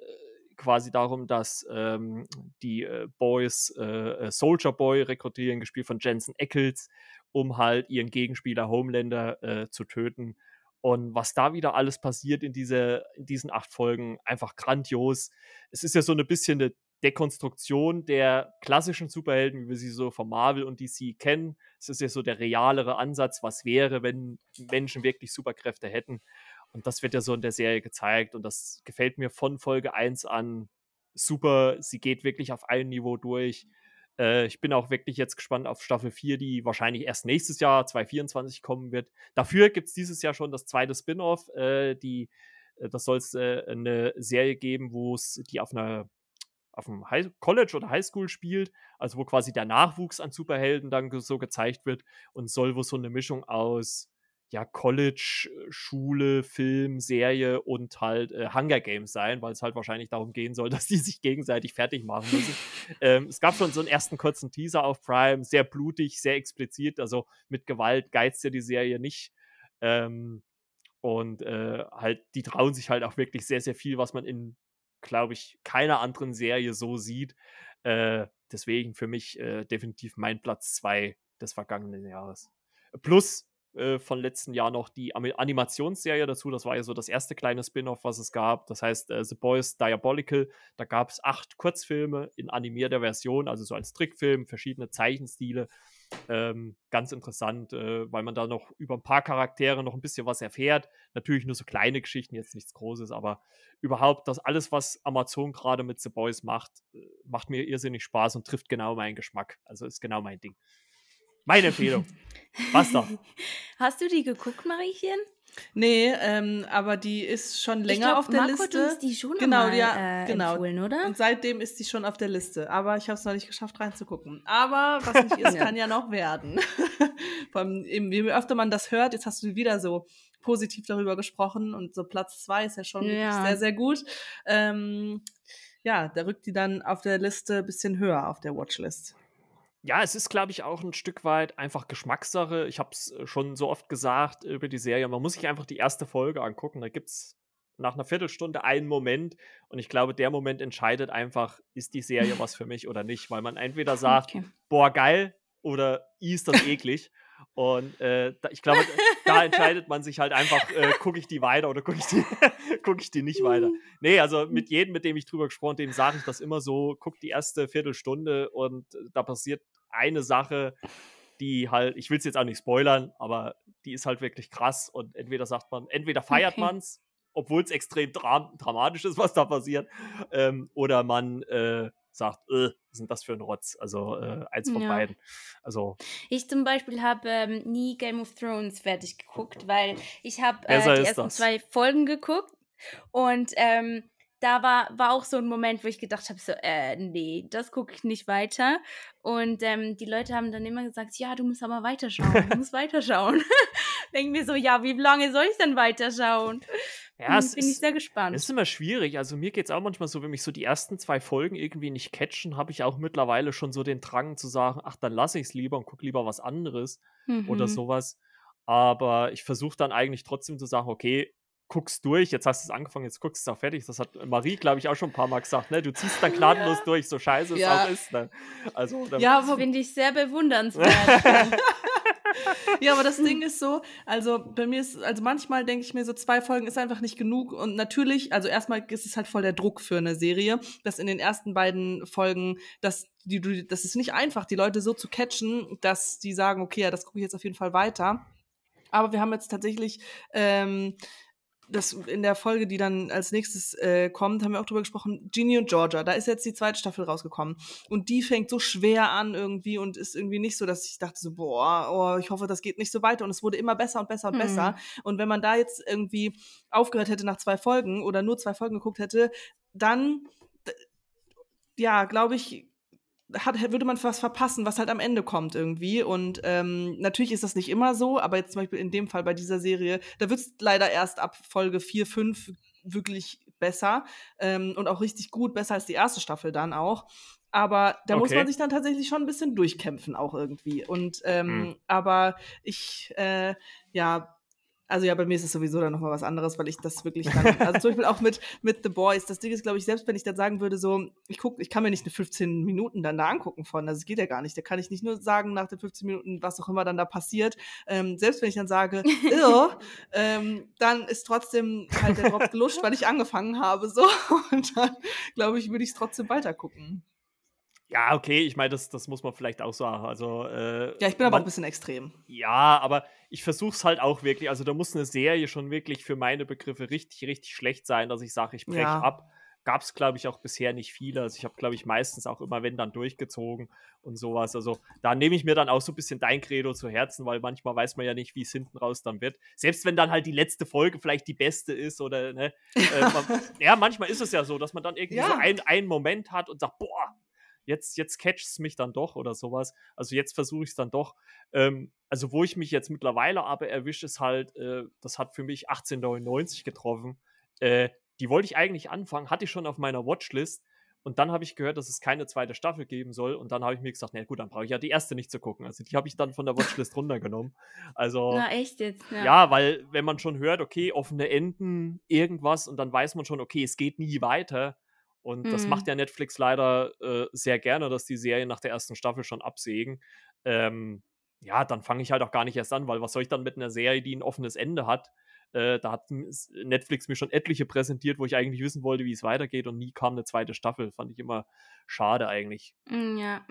quasi darum, dass ähm, die äh, Boys äh, äh, Soldier Boy rekrutieren, gespielt von Jensen Ackles, um halt ihren Gegenspieler Homelander äh, zu töten. Und was da wieder alles passiert in, diese, in diesen acht Folgen, einfach grandios. Es ist ja so ein bisschen eine Dekonstruktion der klassischen Superhelden, wie wir sie so von Marvel und DC kennen. Es ist ja so der realere Ansatz, was wäre, wenn Menschen wirklich Superkräfte hätten. Und das wird ja so in der Serie gezeigt und das gefällt mir von Folge 1 an super. Sie geht wirklich auf einem Niveau durch. Äh, ich bin auch wirklich jetzt gespannt auf Staffel 4, die wahrscheinlich erst nächstes Jahr, 2024, kommen wird. Dafür gibt es dieses Jahr schon das zweite Spin-off. Äh, die, äh, das soll es äh, eine Serie geben, wo es die auf einer auf dem High College oder Highschool spielt, also wo quasi der Nachwuchs an Superhelden dann so gezeigt wird und soll wo so eine Mischung aus ja, College, Schule, Film, Serie und halt äh, Hunger Games sein, weil es halt wahrscheinlich darum gehen soll, [LAUGHS] dass die sich gegenseitig fertig machen müssen. ähm, es gab schon so einen ersten kurzen Teaser auf Prime, sehr blutig, sehr explizit, also mit Gewalt geizt ja die Serie nicht. Ähm, und äh, halt, die trauen sich halt auch wirklich sehr, sehr viel, was man in, glaube ich, keiner anderen Serie so sieht. Äh, deswegen für mich äh, definitiv mein Platz 2 des vergangenen Jahres. Plus äh, von letzten Jahr noch die Animationsserie dazu. Das war ja so das erste kleine Spin-off, was es gab. Das heißt äh, The Boys Diabolical. Da gab es acht Kurzfilme in animierter Version, also so als Trickfilm, verschiedene Zeichenstile. Ähm, ganz interessant, äh, weil man da noch über ein paar Charaktere noch ein bisschen was erfährt. Natürlich nur so kleine Geschichten, jetzt nichts Großes, aber überhaupt das alles, was Amazon gerade mit The Boys macht, äh, macht mir irrsinnig Spaß und trifft genau meinen Geschmack. Also ist genau mein Ding. Meine Empfehlung. Basta. [LAUGHS] Hast du die geguckt, Mariechen? Nee, ähm, aber die ist schon länger glaub, auf der Marco Liste. Hat uns die schon genau, mal, ja, äh, genau. empfohlen, oder? Und seitdem ist die schon auf der Liste. Aber ich habe es noch nicht geschafft, reinzugucken. Aber was nicht ist, [LAUGHS] kann ja noch werden. [LAUGHS] Vor allem, je öfter man das hört, jetzt hast du wieder so positiv darüber gesprochen und so Platz zwei ist ja schon wirklich Ja. sehr, sehr gut. Ähm, ja, da rückt die dann auf der Liste ein bisschen höher auf der Watchlist. Ja, es ist, glaube ich, auch ein Stück weit einfach Geschmackssache. Ich habe es schon so oft gesagt über die Serie. Man muss sich einfach die erste Folge angucken. Da gibt es nach einer Viertelstunde einen Moment. Und ich glaube, der Moment entscheidet einfach, ist die Serie [LAUGHS] was für mich oder nicht. Weil man entweder sagt, Okay. boah, geil oder ist das eklig. Und äh, da, ich glaube, da entscheidet man sich halt einfach, äh, gucke ich die weiter oder gucke ich, die- [LAUGHS] guck ich die nicht weiter. Nee, also mit jedem, mit dem ich drüber gesprochen habe, dem sage ich das immer so, guck die erste Viertelstunde und da passiert eine Sache, die halt, ich will es jetzt auch nicht spoilern, aber die ist halt wirklich krass und entweder sagt man, entweder feiert Okay. man es, obwohl es extrem dra dramatisch ist, was da passiert, ähm, oder man äh, sagt, äh, was denn das für ein Rotz? Also äh, eins von Ja. beiden. Also Ich zum Beispiel habe ähm, nie Game of Thrones fertig geguckt, [LAUGHS] weil ich habe äh, die ersten das. zwei Folgen geguckt und ähm, da war, war auch so ein Moment, wo ich gedacht habe, so, äh, nee, das gucke ich nicht weiter. Und ähm, die Leute haben dann immer gesagt, ja, du musst aber weiterschauen, du musst [LAUGHS] weiterschauen. [LAUGHS] Denken mir so, ja, wie lange soll ich denn weiterschauen? Ja, Hm, es bin ich ist, sehr gespannt. Es ist immer schwierig. Also mir geht es auch manchmal so, wenn mich so die ersten zwei Folgen irgendwie nicht catchen, habe ich auch mittlerweile schon so den Drang zu sagen, ach, dann lasse ich es lieber und gucke lieber was anderes oder Mhm. sowas. Aber ich versuche dann eigentlich trotzdem zu sagen, okay, guck's durch, jetzt hast du es angefangen, jetzt guckst du es auch fertig. Das hat Marie, glaube ich, auch schon ein paar Mal gesagt, ne? Du ziehst dann [LAUGHS] gnadenlos durch, so scheiße es Ja. auch ist. Ne? Also, Ja, finde ich sehr bewundernswert. [LAUGHS] [LAUGHS] [LAUGHS] Ja, aber das Ding ist so, also bei mir ist, also manchmal denke ich mir so, zwei Folgen ist einfach nicht genug. Und natürlich, also erstmal ist es halt voll der Druck für eine Serie, dass in den ersten beiden Folgen, dass die, du, das ist nicht einfach, die Leute so zu catchen, dass die sagen, okay, ja, das gucke ich jetzt auf jeden Fall weiter. Aber wir haben jetzt tatsächlich ähm, das in der Folge, die dann als nächstes äh, kommt, haben wir auch drüber gesprochen, Ginny und Georgia. Da ist jetzt die zweite Staffel rausgekommen. Und die fängt so schwer an irgendwie und ist irgendwie nicht so, dass ich dachte so, boah, oh, ich hoffe, das geht nicht so weiter. Und es wurde immer besser und besser und mhm. besser. Und wenn man da jetzt irgendwie aufgehört hätte nach zwei Folgen oder nur zwei Folgen geguckt hätte, dann, ja, glaube ich, hat, würde man was verpassen, was halt am Ende kommt irgendwie. Und ähm, natürlich ist das nicht immer so, aber jetzt zum Beispiel in dem Fall bei dieser Serie, da wird es leider erst ab Folge 4, 5 wirklich besser ähm, und auch richtig gut, besser als die erste Staffel dann auch. Aber da okay. muss man sich dann tatsächlich schon ein bisschen durchkämpfen, auch irgendwie. Und ähm, mhm. aber ich, äh, ja, also ja, bei mir ist es sowieso dann nochmal was anderes, weil ich das wirklich dann, [LAUGHS] also zum Beispiel auch mit, mit The Boys, das Ding ist, glaube ich, selbst wenn ich dann sagen würde, so, ich guck, ich kann mir nicht eine 15 Minuten dann da angucken von, also es geht ja gar nicht, da kann ich nicht nur sagen nach den 15 Minuten, was auch immer dann da passiert, ähm, selbst wenn ich dann sage, [LAUGHS] ähm, dann ist trotzdem halt der Drops geluscht, weil ich angefangen habe, so, [LAUGHS] und dann, glaube ich, würde ich es trotzdem weiter gucken. Ja, okay, ich meine, das, das muss man vielleicht auch sagen. Also, äh, ja, ich bin aber man, auch ein bisschen extrem. Ja, aber ich versuche es halt auch wirklich. Also, da muss eine Serie schon wirklich für meine Begriffe richtig, richtig schlecht sein, dass ich sage, ich breche ja. ab. Gab es, glaube ich, auch bisher nicht viele. Also, ich habe, glaube ich, meistens auch immer, wenn dann durchgezogen und sowas. Also, da nehme ich mir dann auch so ein bisschen dein Credo zu Herzen, weil manchmal weiß man ja nicht, wie es hinten raus dann wird. Selbst wenn dann halt die letzte Folge vielleicht die beste ist oder, ne? Äh, man, [LAUGHS] ja, manchmal ist es ja so, dass man dann irgendwie ja. so ein, einen Moment hat und sagt, boah, jetzt, jetzt catcht es mich dann doch oder sowas. Also jetzt versuche ich es dann doch. Ähm, also wo ich mich jetzt mittlerweile aber erwische, ist halt, äh, das hat für mich 1899 getroffen. Äh, die wollte ich eigentlich anfangen, hatte ich schon auf meiner Watchlist. Und dann habe ich gehört, dass es keine zweite Staffel geben soll. Und dann habe ich mir gesagt, na gut, dann brauche ich ja die erste nicht zu gucken. Also die habe ich dann von der Watchlist runtergenommen. Also. Na, echt jetzt? Ja. ja, weil wenn man schon hört, okay, offene Enden, irgendwas, und dann weiß man schon, okay, es geht nie weiter, und mhm. das macht ja Netflix leider äh, sehr gerne, dass die Serien nach der ersten Staffel schon absägen. Ähm, ja, dann fange ich halt auch gar nicht erst an, weil was soll ich dann mit einer Serie, die ein offenes Ende hat? Äh, da hat Netflix mir schon etliche präsentiert, wo ich eigentlich wissen wollte, wie es weitergeht und nie kam eine zweite Staffel. Fand ich immer schade eigentlich. Mm, ja.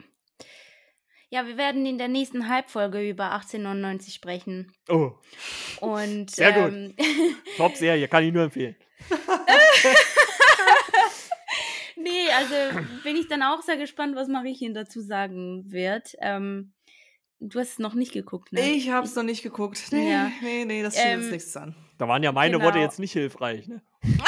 Ja, wir werden in der nächsten Halbfolge über 1899 sprechen. Oh. Und sehr ähm, [LAUGHS] gut. Top-Serie, kann ich nur empfehlen. Nee, also bin ich dann auch sehr gespannt, was Mariechen dazu sagen wird. Ähm, du hast es noch nicht geguckt, ne? Ich habe es noch nicht geguckt. Nee, ja. nee, nee, das steht ähm, jetzt nichts an. Da waren ja meine genau. Worte jetzt nicht hilfreich, ne? [LAUGHS]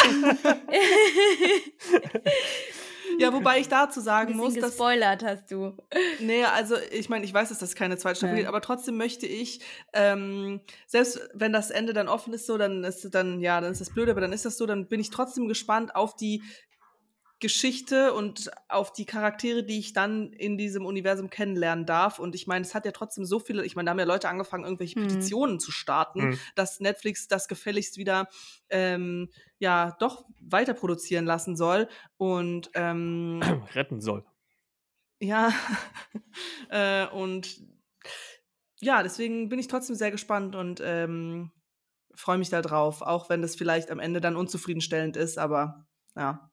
Ja, wobei ich dazu sagen muss, dass. Gespoilert hast du. Nee, also ich meine, ich weiß, dass das keine zweite Staffel ja. gibt, aber trotzdem möchte ich, ähm, selbst wenn das Ende dann offen ist, so, dann ist dann, ja, dann ist das blöd, aber dann ist das so, dann bin ich trotzdem gespannt auf die Geschichte und auf die Charaktere, die ich dann in diesem Universum kennenlernen darf. Und ich meine, es hat ja trotzdem so viele, ich meine, da haben ja Leute angefangen, irgendwelche mhm. Petitionen zu starten, mhm. dass Netflix das gefälligst wieder ähm, ja doch weiter produzieren lassen soll und ähm, [CLEARS THROAT] retten soll. Ja, [LAUGHS] äh, und ja, deswegen bin ich trotzdem sehr gespannt und ähm, freue mich da drauf, auch wenn das vielleicht am Ende dann unzufriedenstellend ist, aber ja.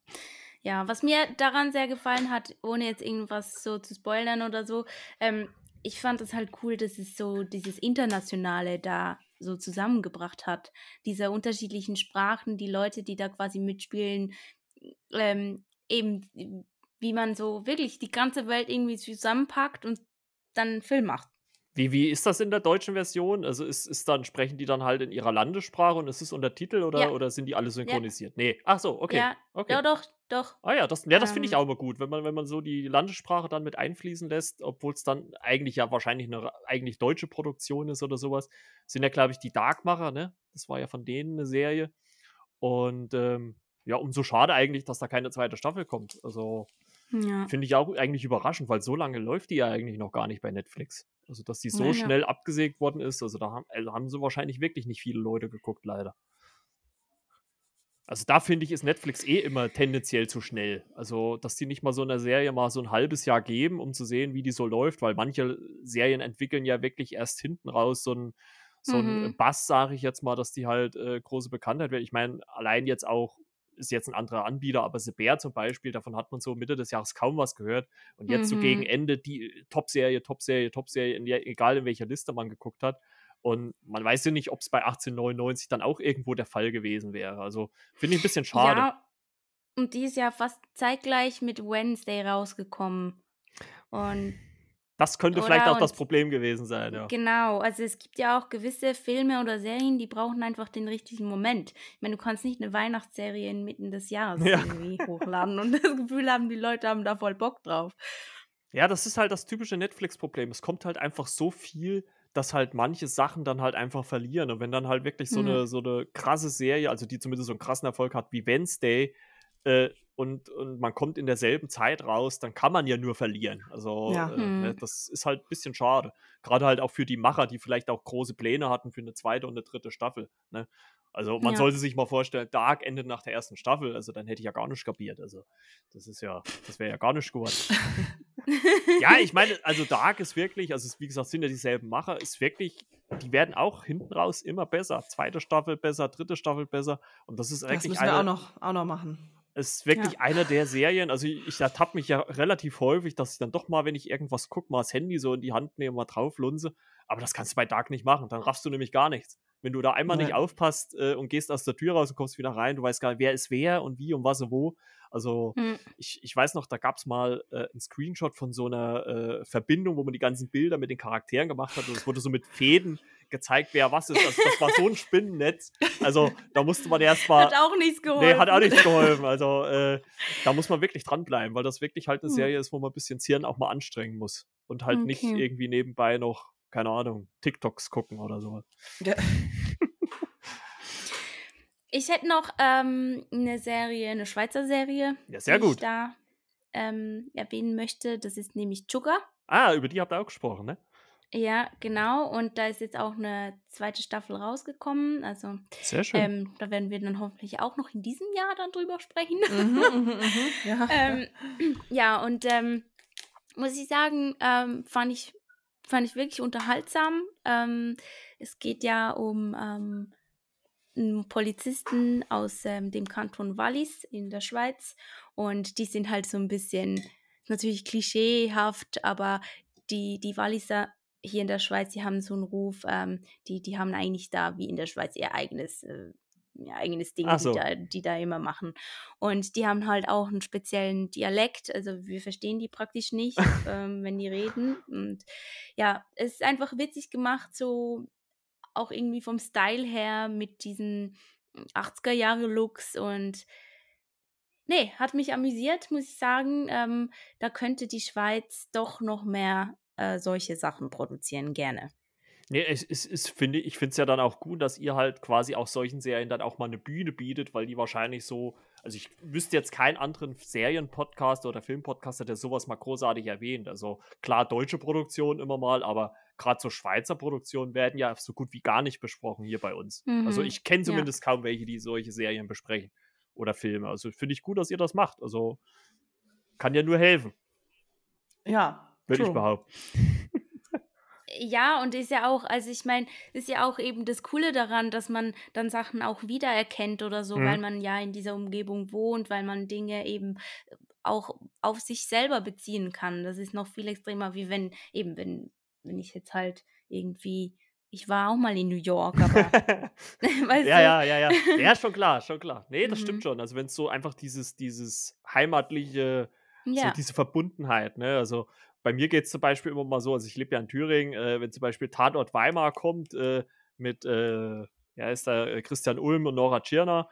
Ja, was mir daran sehr gefallen hat, ohne jetzt irgendwas so zu spoilern oder so, ähm, ich fand es halt cool, dass es so dieses Internationale da so zusammengebracht hat. Diese unterschiedlichen Sprachen, die Leute, die da quasi mitspielen, ähm, eben wie man so wirklich die ganze Welt irgendwie zusammenpackt und dann einen Film macht. Wie, wie ist das in der deutschen Version? Also ist, ist dann, sprechen die dann halt in ihrer Landessprache und ist es Untertitel oder, ja. oder sind die alle synchronisiert? Ja. Nee. Ach so, okay. Ja, okay. ja doch, doch. Ah ja, das, ja, das finde ich ähm. auch immer gut, wenn man, wenn man so die Landessprache dann mit einfließen lässt, obwohl es dann eigentlich ja wahrscheinlich eine eigentlich deutsche Produktion ist oder sowas. Sind ja, glaube ich, die Darkmacher, ne? Das war ja von denen eine Serie. Und ähm, ja, umso schade eigentlich, dass da keine zweite Staffel kommt. Also ja. finde ich auch eigentlich überraschend, weil so lange läuft die ja eigentlich noch gar nicht bei Netflix. Also, dass die so ja, schnell ja. abgesägt worden ist, also da haben, also haben sie wahrscheinlich wirklich nicht viele Leute geguckt, leider. Also da finde ich, ist Netflix eh immer tendenziell zu schnell. Also, dass die nicht mal so einer Serie mal so ein halbes Jahr geben, um zu sehen, wie die so läuft, weil manche Serien entwickeln ja wirklich erst hinten raus so ein, so mhm. ein Bass, sage ich jetzt mal, dass die halt äh, große Bekanntheit werden. Ich meine, allein jetzt auch ist jetzt ein anderer Anbieter, aber The Bear zum Beispiel, davon hat man so Mitte des Jahres kaum was gehört. Und jetzt mhm. so gegen mhm. Ende die Top-Serie, Top-Serie, Top-Serie, egal in welcher Liste man geguckt hat. Und man weiß ja nicht, ob es bei 1899 dann auch irgendwo der Fall gewesen wäre. Also finde ich ein bisschen schade. Ja, und die ist ja fast zeitgleich mit Wednesday rausgekommen. Und das könnte oder vielleicht auch das Problem gewesen sein, ja. Genau, also es gibt ja auch gewisse Filme oder Serien, die brauchen einfach den richtigen Moment. Ich meine, du kannst nicht eine Weihnachtsserie inmitten des Jahres ja. irgendwie hochladen und [LAUGHS] das Gefühl haben, die Leute haben da voll Bock drauf. Ja, das ist halt das typische Netflix-Problem. Es kommt halt einfach so viel, dass halt manche Sachen dann halt einfach verlieren. Und wenn dann halt wirklich so, mhm. eine, so eine krasse Serie, also die zumindest so einen krassen Erfolg hat wie Wednesday, äh, und, und man kommt in derselben Zeit raus, dann kann man ja nur verlieren. Also ja. äh, mhm. ne, das ist halt ein bisschen schade. Gerade halt auch für die Macher, die vielleicht auch große Pläne hatten für eine zweite und eine dritte Staffel. Ne? Also man ja. sollte sich mal vorstellen, Dark endet nach der ersten Staffel, also dann hätte ich ja gar nicht kapiert. Also das ist ja, das wäre ja gar nicht geworden. [LAUGHS] ja, ich meine, also Dark ist wirklich, also es, wie gesagt, sind ja dieselben Macher, ist wirklich, die werden auch hinten raus immer besser. Zweite Staffel besser, dritte Staffel besser. Und das ist eigentlich. Das müssen wir eine, auch, noch, auch noch machen. Es ist wirklich ja. einer der Serien, also ich, ich ertappe mich ja relativ häufig, dass ich dann doch mal, wenn ich irgendwas gucke, mal das Handy so in die Hand nehme, mal drauf lunse. Aber das kannst du bei Dark nicht machen, dann raffst du nämlich gar nichts. Wenn du da einmal ja. nicht aufpasst äh, und gehst aus der Tür raus und kommst wieder rein, du weißt gar nicht, wer ist wer und wie und was und wo. Also mhm. ich, ich weiß noch, da gab es mal äh, einen Screenshot von so einer äh, Verbindung, wo man die ganzen Bilder mit den Charakteren gemacht hat und es wurde so mit Fäden gezeigt, wer was ist. Also das war so ein Spinnennetz. Also da musste man erst mal. Hat auch nichts geholfen. Nee, hat auch nichts geholfen. Also äh, da muss man wirklich dranbleiben, weil das wirklich halt eine hm. Serie ist, wo man ein bisschen Hirn auch mal anstrengen muss. Und halt okay. nicht irgendwie nebenbei noch, keine Ahnung, TikToks gucken oder so. Ja. Ich hätte noch ähm, eine Serie, eine Schweizer Serie, ja, sehr die gut. ich da ähm, erwähnen möchte. Das ist nämlich Sugar. Ah, über die habt ihr auch gesprochen, ne? Ja, genau. Und da ist jetzt auch eine zweite Staffel rausgekommen. Also Sehr schön. Ähm, da werden wir dann hoffentlich auch noch in diesem Jahr dann drüber sprechen. Mhm, mhm, [LAUGHS] mhm. ja. ähm, ja, und ähm, muss ich sagen, ähm, fand ich fand ich wirklich unterhaltsam. Ähm, es geht ja um ähm, einen Polizisten aus dem Kanton Wallis in der Schweiz und die sind halt so ein bisschen natürlich klischeehaft, aber die, die Walliser hier in der Schweiz, die haben so einen Ruf, ähm, die, die haben eigentlich da wie in der Schweiz ihr eigenes, äh, ihr eigenes Ding, so. die, da, die da immer machen. Und die haben halt auch einen speziellen Dialekt, also wir verstehen die praktisch nicht, [LAUGHS] ähm, wenn die reden. Und ja, es ist einfach witzig gemacht, so auch irgendwie vom Style her mit diesen 80er-Jahre-Looks und nee, hat mich amüsiert, muss ich sagen. Ähm, da könnte die Schweiz doch noch mehr äh, solche Sachen produzieren, gerne. Nee, es ist, es, finde ich, finde es ja dann auch gut, dass ihr halt quasi auch solchen Serien dann auch mal eine Bühne bietet, weil die wahrscheinlich so, also ich wüsste jetzt keinen anderen Serienpodcaster oder Filmpodcaster, der sowas mal großartig erwähnt. Also klar, deutsche Produktionen immer mal, aber gerade so Schweizer Produktionen werden ja so gut wie gar nicht besprochen hier bei uns. Also mhm. Also ich kenne zumindest ja. kaum welche, die solche Serien besprechen oder Filme. Also finde ich gut, dass ihr das macht. Also kann ja nur helfen. Ja, würde ich behaupten. Ja, und ist ja auch, also ich meine, ist ja auch eben das Coole daran, dass man dann Sachen auch wiedererkennt oder so, mhm. weil man ja in dieser Umgebung wohnt, weil man Dinge eben auch auf sich selber beziehen kann. Das ist noch viel extremer, wie wenn, eben, wenn, wenn ich jetzt halt irgendwie ich war auch mal in New York, aber. [LAUGHS] [LAUGHS] weißt ja, ja, ja, ja. Ja, schon klar, schon klar. Nee, das mhm. stimmt schon. Also, wenn es so einfach dieses, dieses heimatliche, ja. so diese Verbundenheit, ne? Also, bei mir geht es zum Beispiel immer mal so, also ich lebe ja in Thüringen, äh, wenn zum Beispiel Tatort Weimar kommt äh, mit, äh, ja, ist da äh, Christian Ulm und Nora Tschirner,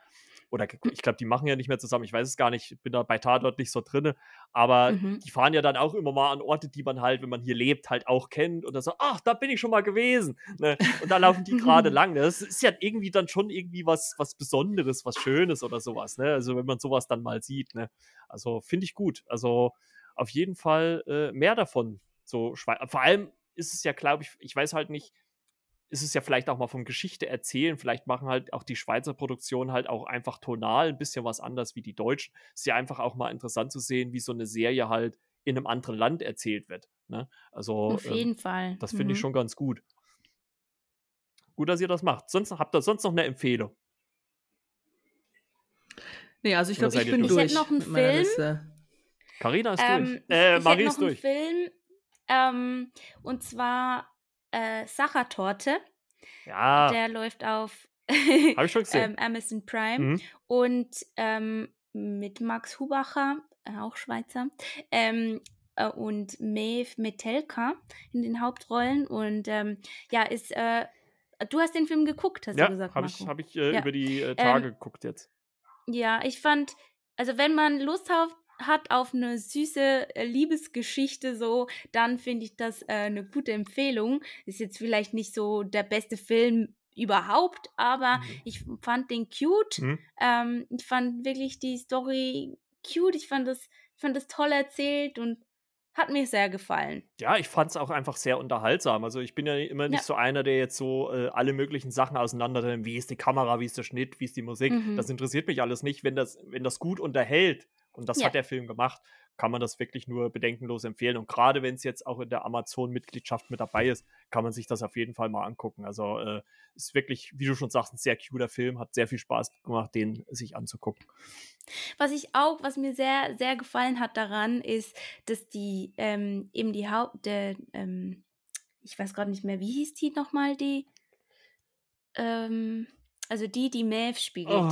oder ich glaube, die machen ja nicht mehr zusammen, ich weiß es gar nicht, bin da bei Tatort nicht so drin, aber mhm. die fahren ja dann auch immer mal an Orte, die man halt, wenn man hier lebt, halt auch kennt und dann so, ach, da bin ich schon mal gewesen. Ne? Und da laufen die gerade [LAUGHS] lang. Ne? Das ist ja irgendwie dann schon irgendwie was, was Besonderes, was Schönes oder sowas. Ne? Also wenn man sowas dann mal sieht. Ne? Also finde ich gut. Also auf jeden Fall äh, mehr davon. So, vor allem ist es ja, glaube ich, ich weiß halt nicht, ist es ja vielleicht auch mal von Geschichte erzählen. Vielleicht machen halt auch die Schweizer Produktionen halt auch einfach tonal ein bisschen was anders wie die deutschen. Ist ja einfach auch mal interessant zu sehen, wie so eine Serie halt in einem anderen Land erzählt wird. Ne? Also, Auf jeden ähm, Fall. Das finde mhm. ich schon ganz gut. Gut, dass ihr das macht. Sonst habt ihr sonst noch eine Empfehlung? Nee, also ich glaube, ich bin durch. Ich hätte noch einen Film. Carina ist ähm, durch. Äh, ich Marie ist durch. Film, ähm, und zwar äh, Sachertorte. Ja. Der läuft auf Habe ich schon [LAUGHS] gesehen. ähm, Amazon Prime Mhm. und ähm, mit Max Hubacher, äh, auch Schweizer, ähm, äh, und Maeve Metelka in den Hauptrollen. Und ähm, ja, ist, äh, du hast den Film geguckt, hast Ja, du gesagt, habe Marco. ich, hab ich äh, Ja. über die äh, Tage geguckt jetzt. Ja, ich fand, also wenn man Lust auf, hat auf eine süße äh, Liebesgeschichte so, dann finde ich das äh, eine gute Empfehlung. Ist jetzt vielleicht nicht so der beste Film überhaupt, aber Mhm. ich fand den cute. Mhm. Ähm, ich fand wirklich die Story cute. Ich fand das, fand das toll erzählt und hat mir sehr gefallen. Ja, ich fand es auch einfach sehr unterhaltsam. Also ich bin ja immer nicht Ja. so einer, der jetzt so äh, alle möglichen Sachen auseinander nimmt. Wie ist die Kamera, wie ist der Schnitt, wie ist die Musik. Mhm. Das interessiert mich alles nicht. Wenn das, wenn das gut unterhält, und das Ja. hat der Film gemacht, kann man das wirklich nur bedenkenlos empfehlen. Und gerade wenn es jetzt auch in der Amazon-Mitgliedschaft mit dabei ist, kann man sich das auf jeden Fall mal angucken. Also äh, ist wirklich, wie du schon sagst, ein sehr cuter Film, hat sehr viel Spaß gemacht, den sich anzugucken. Was ich auch, was mir sehr, sehr gefallen hat daran, ist, dass die ähm, eben die Haupt, der, ähm, ich weiß gerade nicht mehr, wie hieß die nochmal, die, ähm, also die, die Maeve spielt. Oh,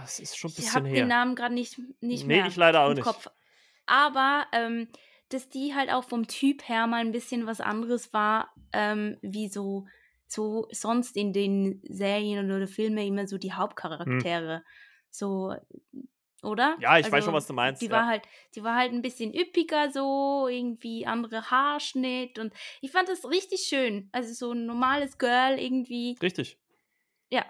das ist schon ein ich bisschen habe her. den Namen gerade nicht, nicht Nee, mehr ich leider auch im nicht. Kopf. Aber, ähm, dass die halt auch vom Typ her mal ein bisschen was anderes war, ähm, wie so, so sonst in den Serien oder Filmen immer so die Hauptcharaktere. So, oder? Hm. Ja, ich weiß Also, schon, was du meinst, Die ja. war halt, die war halt ein bisschen üppiger so, irgendwie andere Haarschnitt und ich fand das richtig schön. Also so ein normales Girl irgendwie. Richtig. Ja.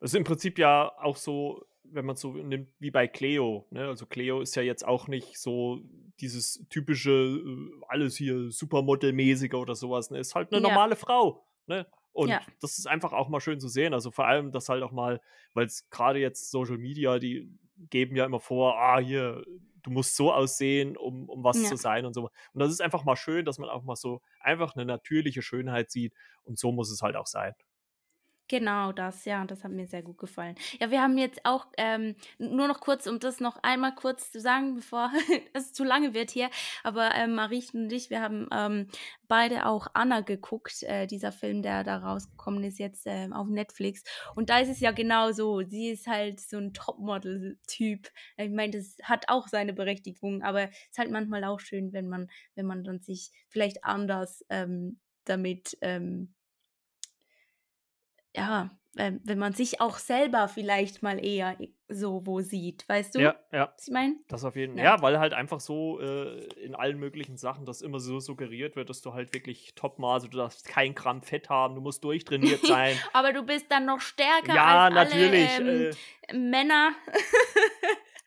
Das ist im Prinzip ja auch so, wenn man so nimmt, wie bei Cleo. Ne? Also Cleo ist ja jetzt auch nicht so dieses typische, äh, alles hier Supermodel-mäßige oder sowas. Ne? Ist halt eine Ja. normale Frau. Ne? Und Ja. das ist einfach auch mal schön zu sehen. Also vor allem, dass halt auch mal, weil es gerade jetzt Social Media, die geben ja immer vor, ah, hier, du musst so aussehen, um, um was Ja. zu sein und so. Und das ist einfach mal schön, dass man auch mal so einfach eine natürliche Schönheit sieht. Und so muss es halt auch sein. Genau das, ja, das hat mir sehr gut gefallen. Ja, wir haben jetzt auch, ähm, nur noch kurz, um das noch einmal kurz zu sagen, bevor [LAUGHS] es zu lange wird hier, aber ähm, Mariechen und ich, wir haben ähm, beide auch Anna geguckt, äh, dieser Film, der da rausgekommen ist jetzt ähm, auf Netflix. Und da ist es ja genau so, sie ist halt so ein Topmodel-Typ. Ich meine, das hat auch seine Berechtigung, aber es ist halt manchmal auch schön, wenn man, wenn man dann sich vielleicht anders ähm, damit ähm, ja, ähm, wenn man sich auch selber vielleicht mal eher so wo sieht, weißt du? Ja, ja. Was ich meine? Das auf jeden Fall. Ja. Ja. weil halt einfach so äh, in allen möglichen Sachen das immer so suggeriert wird, dass du halt wirklich Topmaße, du darfst kein Gramm Fett haben, du musst durchtrainiert [LAUGHS] sein. Aber du bist dann noch stärker ja, als natürlich. alle äh, ähm, Männer.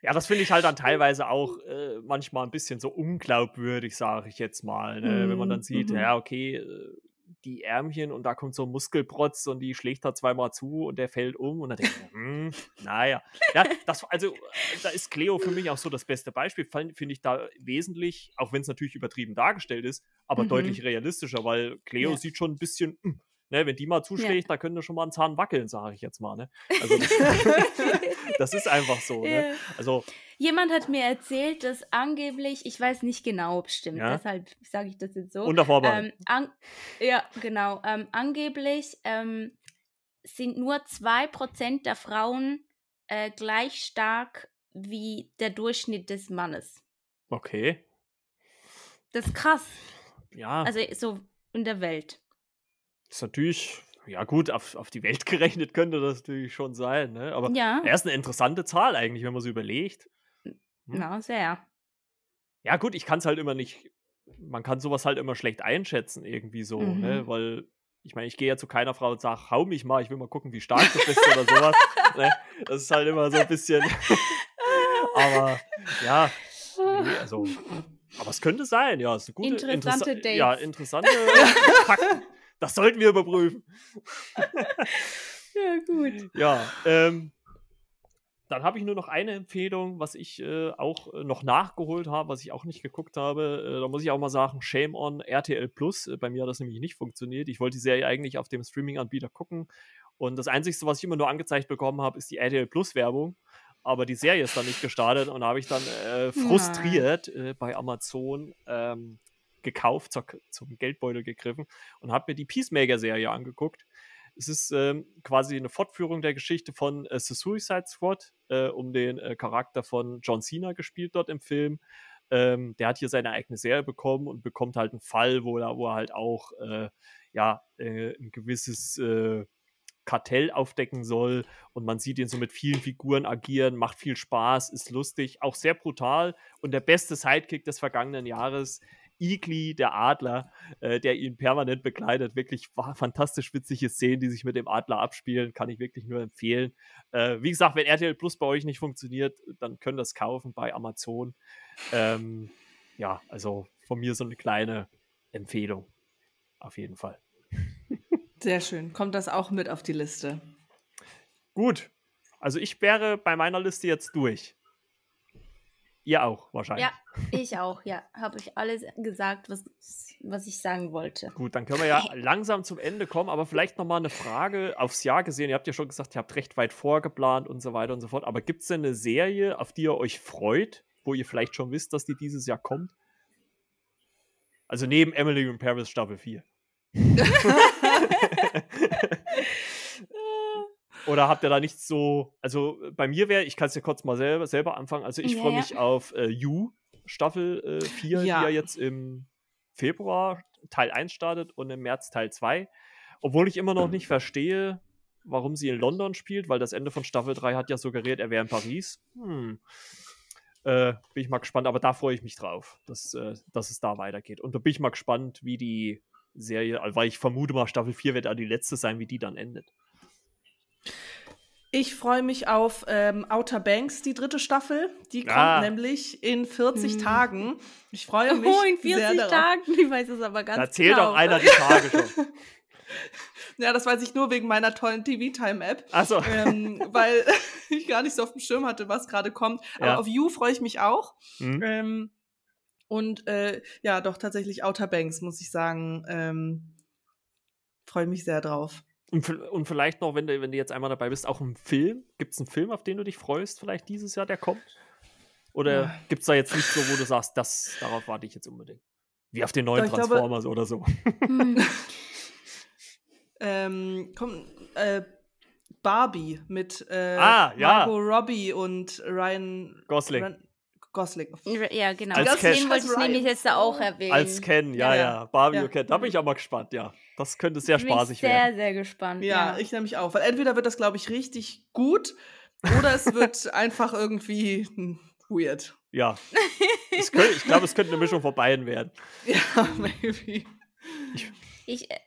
ja, das finde ich halt dann [LAUGHS] teilweise auch äh, manchmal ein bisschen so unglaubwürdig, sage ich jetzt mal. Ne? Wenn man dann Mhm, sieht, mhm. ja, okay, äh, die Ärmchen und da kommt so ein Muskelprotz und die schlägt da zweimal zu und der fällt um und dann ich, mir, hm, naja. Ja, das, also, da ist Cleo für mich auch so das beste Beispiel, finde ich da wesentlich, auch wenn es natürlich übertrieben dargestellt ist, aber Mhm. deutlich realistischer, weil Cleo Ja. sieht schon ein bisschen, hm, ne, wenn die mal zuschlägt, da könnte schon mal ein Zahn wackeln, sage ich jetzt mal. Ne? Also, [LAUGHS] das, ist einfach so. Ne? Ja. Also, Jemand hat mir erzählt, dass angeblich, ich weiß nicht genau, ob es stimmt, Ja. deshalb sage ich das jetzt so. unter Vorbehalt. Ähm, ja, genau. Ähm, angeblich ähm, sind nur 2% der Frauen äh, gleich stark wie der Durchschnitt des Mannes. Okay. Das ist krass. Ja, Also so in der Welt. Ist natürlich, ja gut, auf, auf die Welt [LAUGHS] gerechnet könnte das natürlich schon sein, ne? Aber Ja, er ist eine interessante Zahl eigentlich, wenn man so überlegt. Hm. na, sehr. Ja, gut, ich kann es halt immer nicht, man kann sowas halt immer schlecht einschätzen, irgendwie so, ne? Mhm. Weil, ich meine, ich gehe ja zu keiner Frau und sage, hau mich mal, ich will mal gucken, wie stark du bist oder sowas. [LAUGHS] Ne? Das ist halt immer so ein bisschen. [LAUGHS] aber ja, nee, also. Aber es könnte sein, ja. Es ist eine gute, Interessante interessa- Ja, Dates. interessante Fakten. Das sollten wir überprüfen. Ja, gut. Ja, ähm, dann habe ich nur noch eine Empfehlung, was ich äh, auch äh, noch nachgeholt habe, was ich auch nicht geguckt habe. Äh, da muss ich auch mal sagen, Shame on RTL Plus. Äh, bei mir hat das nämlich nicht funktioniert. Ich wollte die Serie eigentlich auf dem Streaming-Anbieter gucken. Und das Einzige, was ich immer nur angezeigt bekommen habe, ist die RTL Plus-Werbung. Aber die Serie ist dann nicht gestartet und da habe ich dann äh, frustriert äh, bei Amazon ähm, gekauft, zur, zum Geldbeutel gegriffen und habe mir die Peacemaker-Serie angeguckt. Es ist ähm, quasi eine Fortführung der Geschichte von äh, The Suicide Squad, äh, um den äh, Charakter von John Cena gespielt dort im Film. Ähm, der hat hier seine eigene Serie bekommen und bekommt halt einen Fall, wo er, wo er halt auch äh, ja, äh, ein gewisses äh, Kartell aufdecken soll und man sieht ihn so mit vielen Figuren agieren, macht viel Spaß, ist lustig, auch sehr brutal und der beste Sidekick des vergangenen Jahres, Igli, der Adler, äh, der ihn permanent begleitet. Wirklich fantastisch witzige Szenen, die sich mit dem Adler abspielen, kann ich wirklich nur empfehlen. Äh, wie gesagt, wenn RTL Plus bei euch nicht funktioniert, dann könnt ihr es kaufen bei Amazon. Ähm, ja, also von mir so eine kleine Empfehlung. Auf jeden Fall. Sehr schön. Kommt das auch mit auf die Liste? Gut. Also ich wäre bei meiner Liste jetzt durch. Ihr auch wahrscheinlich. Ja, ich auch, ja. Habe ich alles gesagt, was, was ich sagen wollte. Gut, dann können wir ja [LAUGHS] langsam zum Ende kommen, aber vielleicht nochmal eine Frage aufs Jahr gesehen. Ihr habt ja schon gesagt, ihr habt recht weit vorgeplant und so weiter und so fort. Aber gibt es denn eine Serie, auf die ihr euch freut, wo ihr vielleicht schon wisst, dass die dieses Jahr kommt? Also neben Emily in Paris Staffel 4. [LAUGHS] [LAUGHS] Oder habt ihr da nichts so? Also bei mir wäre, ich kann es ja kurz mal selber, selber anfangen. Also ich ja, freue mich ja. auf äh, You, Staffel äh, 4, ja. die ja jetzt im Februar Teil 1 startet und im März Teil 2. Obwohl ich immer noch nicht verstehe, warum sie in London spielt, weil das Ende von Staffel 3 hat ja suggeriert, er wäre in Paris. Hm. Äh, bin ich mal gespannt, aber da freue ich mich drauf, dass, äh, dass es da weitergeht. Und da bin ich mal gespannt, wie die Serie, weil ich vermute mal, Staffel 4 wird auch die letzte sein, wie die dann endet. Ich freue mich auf ähm, Outer Banks, die dritte Staffel. Die kommt ah. nämlich in 40 hm. Tagen. Ich freue mich. Oh, in 40 Tagen? Ich weiß es aber ganz da zählt genau. doch einer die Tage schon. [LAUGHS] ja, das weiß ich nur wegen meiner tollen TV-Time-App. Achso. Ähm, [LAUGHS] weil [LAUGHS] ich gar nicht so auf dem Schirm hatte, was gerade kommt. Aber ja. auf You freue ich mich auch. Mhm. Ähm, und äh, ja, doch tatsächlich Outer Banks, muss ich sagen. Ähm, freue mich sehr drauf. Und, und, vielleicht noch, wenn du, wenn du jetzt einmal dabei bist, auch ein Film. Gibt es einen Film, auf den du dich freust, vielleicht dieses Jahr, der kommt? Oder ja. gibt es da jetzt nicht so, wo du sagst, das, darauf warte ich jetzt unbedingt? Wie auf den neuen Doch, Transformers glaube, oder so. [LAUGHS] Hm. [LAUGHS] ähm, komm, äh, Barbie mit äh, ah, ja. Margot Robbie und Ryan Gosling. Ryan, Gosling. Ja, genau. Als den wollte ich nämlich jetzt da auch erwähnen. Als Ken, ja, ja. ja. Barbie ja. und Ken. Da bin ich aber gespannt, ja. Das könnte sehr ich spaßig sehr, werden. Sehr, sehr gespannt. Ja, ja, ich nämlich auch. Weil entweder wird das, glaube ich, richtig gut oder es wird [LAUGHS] einfach irgendwie weird. Ja. Könnte, ich glaube, es könnte eine Mischung von beiden werden. Ja, [LAUGHS] maybe. Ich, ich äh,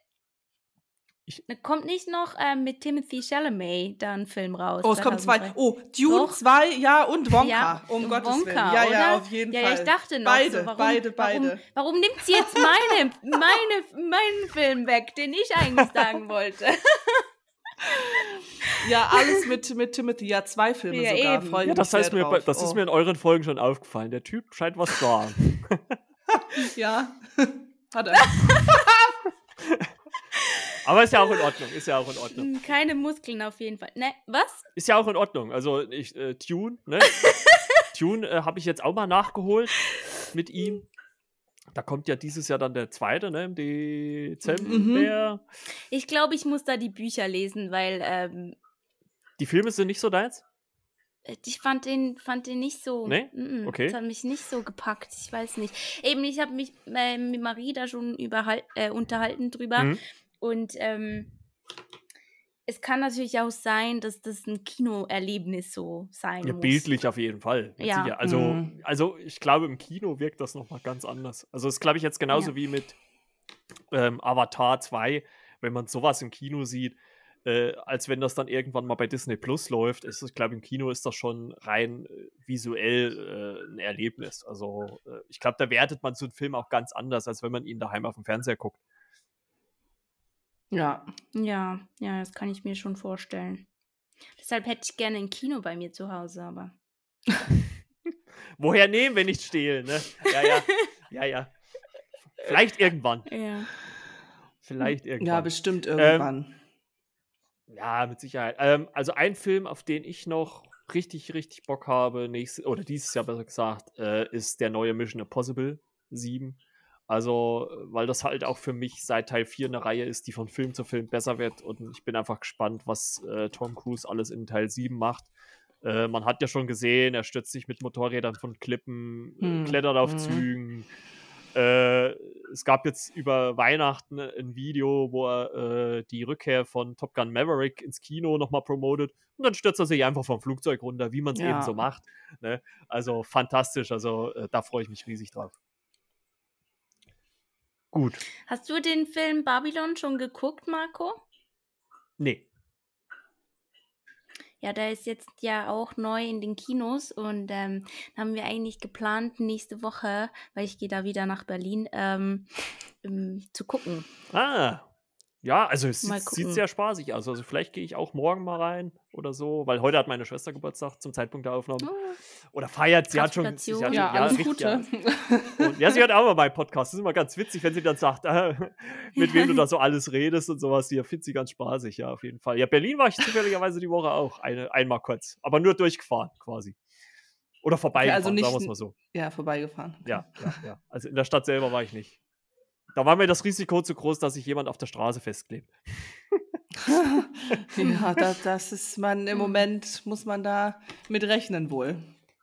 ich, kommt nicht noch äh, mit Timothy Chalamet da ein Film raus? Oh, es kommt zwei. Oh, Dune 2, ja, und Wonka. Ja, um Gottes Wonka, Willen. Ja, oder? ja, auf jeden ja, Fall. Ja, ich dachte noch. Beide, so, warum, beide, beide. Warum, warum, nimmt sie jetzt meine, [LAUGHS] meine, meinen Film weg, den ich eigentlich sagen [LAUGHS] wollte? [LAUGHS] ja, alles mit, mit Timothy. Ja, zwei Filme ja, sogar. Eben. Freue ja, das heißt mir, das oh. ist mir in euren Folgen schon aufgefallen. Der Typ scheint was zu haben. ja, hat er. Aber ist ja auch in Ordnung, ist ja auch in Ordnung. Hm, keine Muskeln auf jeden Fall. Ne, was? Ist ja auch in Ordnung. Also ich, äh, Tune, ne? [LAUGHS] Tune äh, habe ich jetzt auch mal nachgeholt mit ihm. Da kommt ja dieses Jahr dann der zweite, ne? Im Dezember. Mhm. Ich glaube, ich muss da die Bücher lesen, weil. Ähm, die Filme sind nicht so deins? Äh, ich fand den, fand den nicht so. Nee? Mm okay. Das hat mich nicht so gepackt. Ich weiß nicht. Eben, ich habe mich äh, mit Marie da schon äh, unterhalten drüber. Mhm. Und ähm, es kann natürlich auch sein, dass das ein Kinoerlebnis so sein ja, muss. Bildlich auf jeden Fall. Ja. Also, mhm. also ich glaube, im Kino wirkt das nochmal ganz anders. Also das glaube ich jetzt genauso ja. wie mit ähm, Avatar 2, wenn man sowas im Kino sieht, äh, als wenn das dann irgendwann mal bei Disney Plus läuft. Ist, ich glaube, im Kino ist das schon rein äh, visuell äh, ein Erlebnis. Also äh, ich glaube, da wertet man so einen Film auch ganz anders, als wenn man ihn daheim auf dem Fernseher guckt. Ja. Ja, ja, das kann ich mir schon vorstellen. Deshalb hätte ich gerne ein Kino bei mir zu Hause, aber. [LAUGHS] Woher nehmen, wenn nicht stehlen, ne? Ja, ja. Ja, ja. Vielleicht irgendwann. Ja. Vielleicht irgendwann. Ja, bestimmt irgendwann. Ähm, ja, mit Sicherheit. Ähm, also ein Film, auf den ich noch richtig, richtig Bock habe, nächstes, oder dieses Jahr besser gesagt, äh, ist der neue Mission Impossible 7. Also, weil das halt auch für mich seit Teil 4 eine Reihe ist, die von Film zu Film besser wird. Und ich bin einfach gespannt, was äh, Tom Cruise alles in Teil 7 macht. Äh, man hat ja schon gesehen, er stürzt sich mit Motorrädern von Klippen, hm. klettert auf hm. Zügen. Äh, es gab jetzt über Weihnachten ein Video, wo er äh, die Rückkehr von Top Gun Maverick ins Kino nochmal promotet. Und dann stürzt er sich einfach vom Flugzeug runter, wie man es ja. eben so macht. Ne? Also fantastisch. Also äh, da freue ich mich riesig drauf. Gut. Hast du den Film Babylon schon geguckt, Marco? Nee. Ja, der ist jetzt ja auch neu in den Kinos und ähm, haben wir eigentlich geplant, nächste Woche, weil ich gehe da wieder nach Berlin, ähm, ähm, zu gucken. Ah, ja, also es sieht, sieht, sehr spaßig aus. Also vielleicht gehe ich auch morgen mal rein oder so, weil heute hat meine Schwester Geburtstag zum Zeitpunkt der Aufnahme. Oh. Oder feiert, sie hat schon. Sie hat, ja, ja, alles Gute. Ja. Und, ja, sie hat auch mal meinen Podcast. Das ist immer ganz witzig, wenn sie dann sagt, äh, [LAUGHS] mit wem du da so alles redest und sowas. Die findet sie ganz spaßig, ja, auf jeden Fall. Ja, Berlin war ich zufälligerweise die Woche auch. Eine, einmal kurz. Aber nur durchgefahren quasi. Oder vorbeigefahren, okay, also nicht, sagen wir es mal so. Ja, vorbeigefahren. Ja, ja, ja. Also in der Stadt selber war ich nicht. Da war mir das Risiko zu groß, dass sich jemand auf der Straße festklebt. [LAUGHS] ja, das, [LAUGHS] das ist man im Moment, muss man da mit rechnen wohl.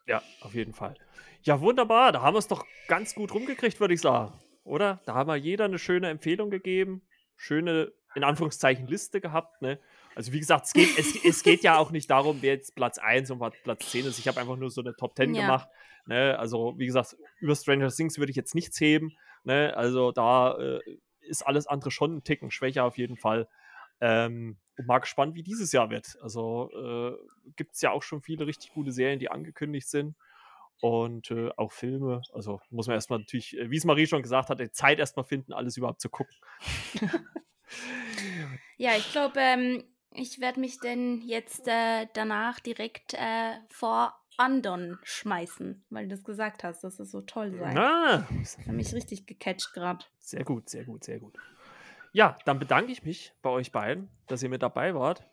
Ja, auf jeden Fall. Ja, wunderbar. Da haben wir es doch ganz gut rumgekriegt, würde ich sagen. Oder? Da haben wir jeder eine schöne Empfehlung gegeben. Schöne, in Anführungszeichen, Liste gehabt. Ne? Also, wie gesagt, es geht, es, es geht ja auch nicht darum, wer jetzt Platz 1 und Platz 10 ist. Ich habe einfach nur so eine Top 10 ja. gemacht. Ne? Also, wie gesagt, über Stranger Things würde ich jetzt nichts heben. Ne? Also da äh, ist alles andere schon ein Ticken schwächer auf jeden Fall. Ähm, und mal gespannt, wie dieses Jahr wird. Also äh, gibt es ja auch schon viele richtig gute Serien, die angekündigt sind. Und äh, auch Filme. Also muss man erstmal natürlich, äh, wie es Marie schon gesagt hat, Zeit erstmal finden, alles überhaupt zu gucken. [LAUGHS] ja, ich glaube, ähm, ich werde mich denn jetzt äh, danach direkt äh, vor Andon schmeißen, weil du das gesagt hast, dass es so toll sei. Ah. Das hat mich richtig gecatcht gerade. Sehr gut, sehr gut, sehr gut. Ja, dann bedanke ich mich bei euch beiden, dass ihr mit dabei wart.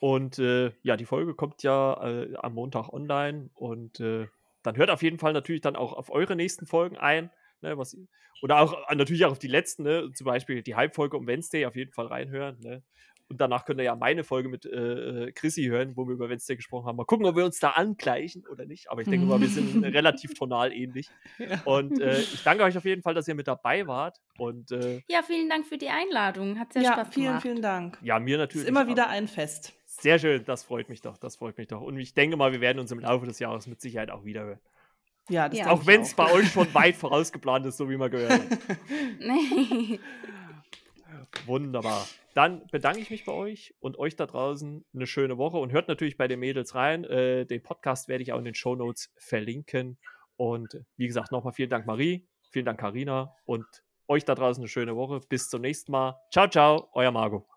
Und äh, ja, die Folge kommt ja äh, am Montag online und äh, dann hört auf jeden Fall natürlich dann auch auf eure nächsten Folgen ein. Ne, was, oder auch äh, natürlich auch auf die letzten, ne, zum Beispiel die Halbfolge um Wednesday auf jeden Fall reinhören. Ne. Und danach könnt ihr ja meine Folge mit äh, äh, Chrissy hören, wo wir über Wednesday gesprochen haben. Mal gucken, ob wir uns da angleichen oder nicht. Aber ich denke mal, wir sind [LAUGHS] relativ tonal ähnlich. Ja. Und äh, ich danke euch auf jeden Fall, dass ihr mit dabei wart. Und, äh, ja, vielen Dank für die Einladung. Hat sehr ja, Spaß vielen, gemacht. Vielen, vielen Dank. Ja, mir natürlich. Ist immer wieder ein Fest. Sehr schön, das freut mich doch. Das freut mich doch. Und ich denke mal, wir werden uns im Laufe des Jahres mit Sicherheit auch wieder hören. Ja, das ja. Auch wenn es bei euch schon [LAUGHS] weit vorausgeplant ist, so wie man gehört hat. [LAUGHS] Wunderbar. Dann bedanke ich mich bei euch und euch da draußen eine schöne Woche und hört natürlich bei den Mädels rein. Äh, den Podcast werde ich auch in den Show Notes verlinken. Und wie gesagt, nochmal vielen Dank, Marie. Vielen Dank, Karina. Und euch da draußen eine schöne Woche. Bis zum nächsten Mal. Ciao, ciao, euer Margot.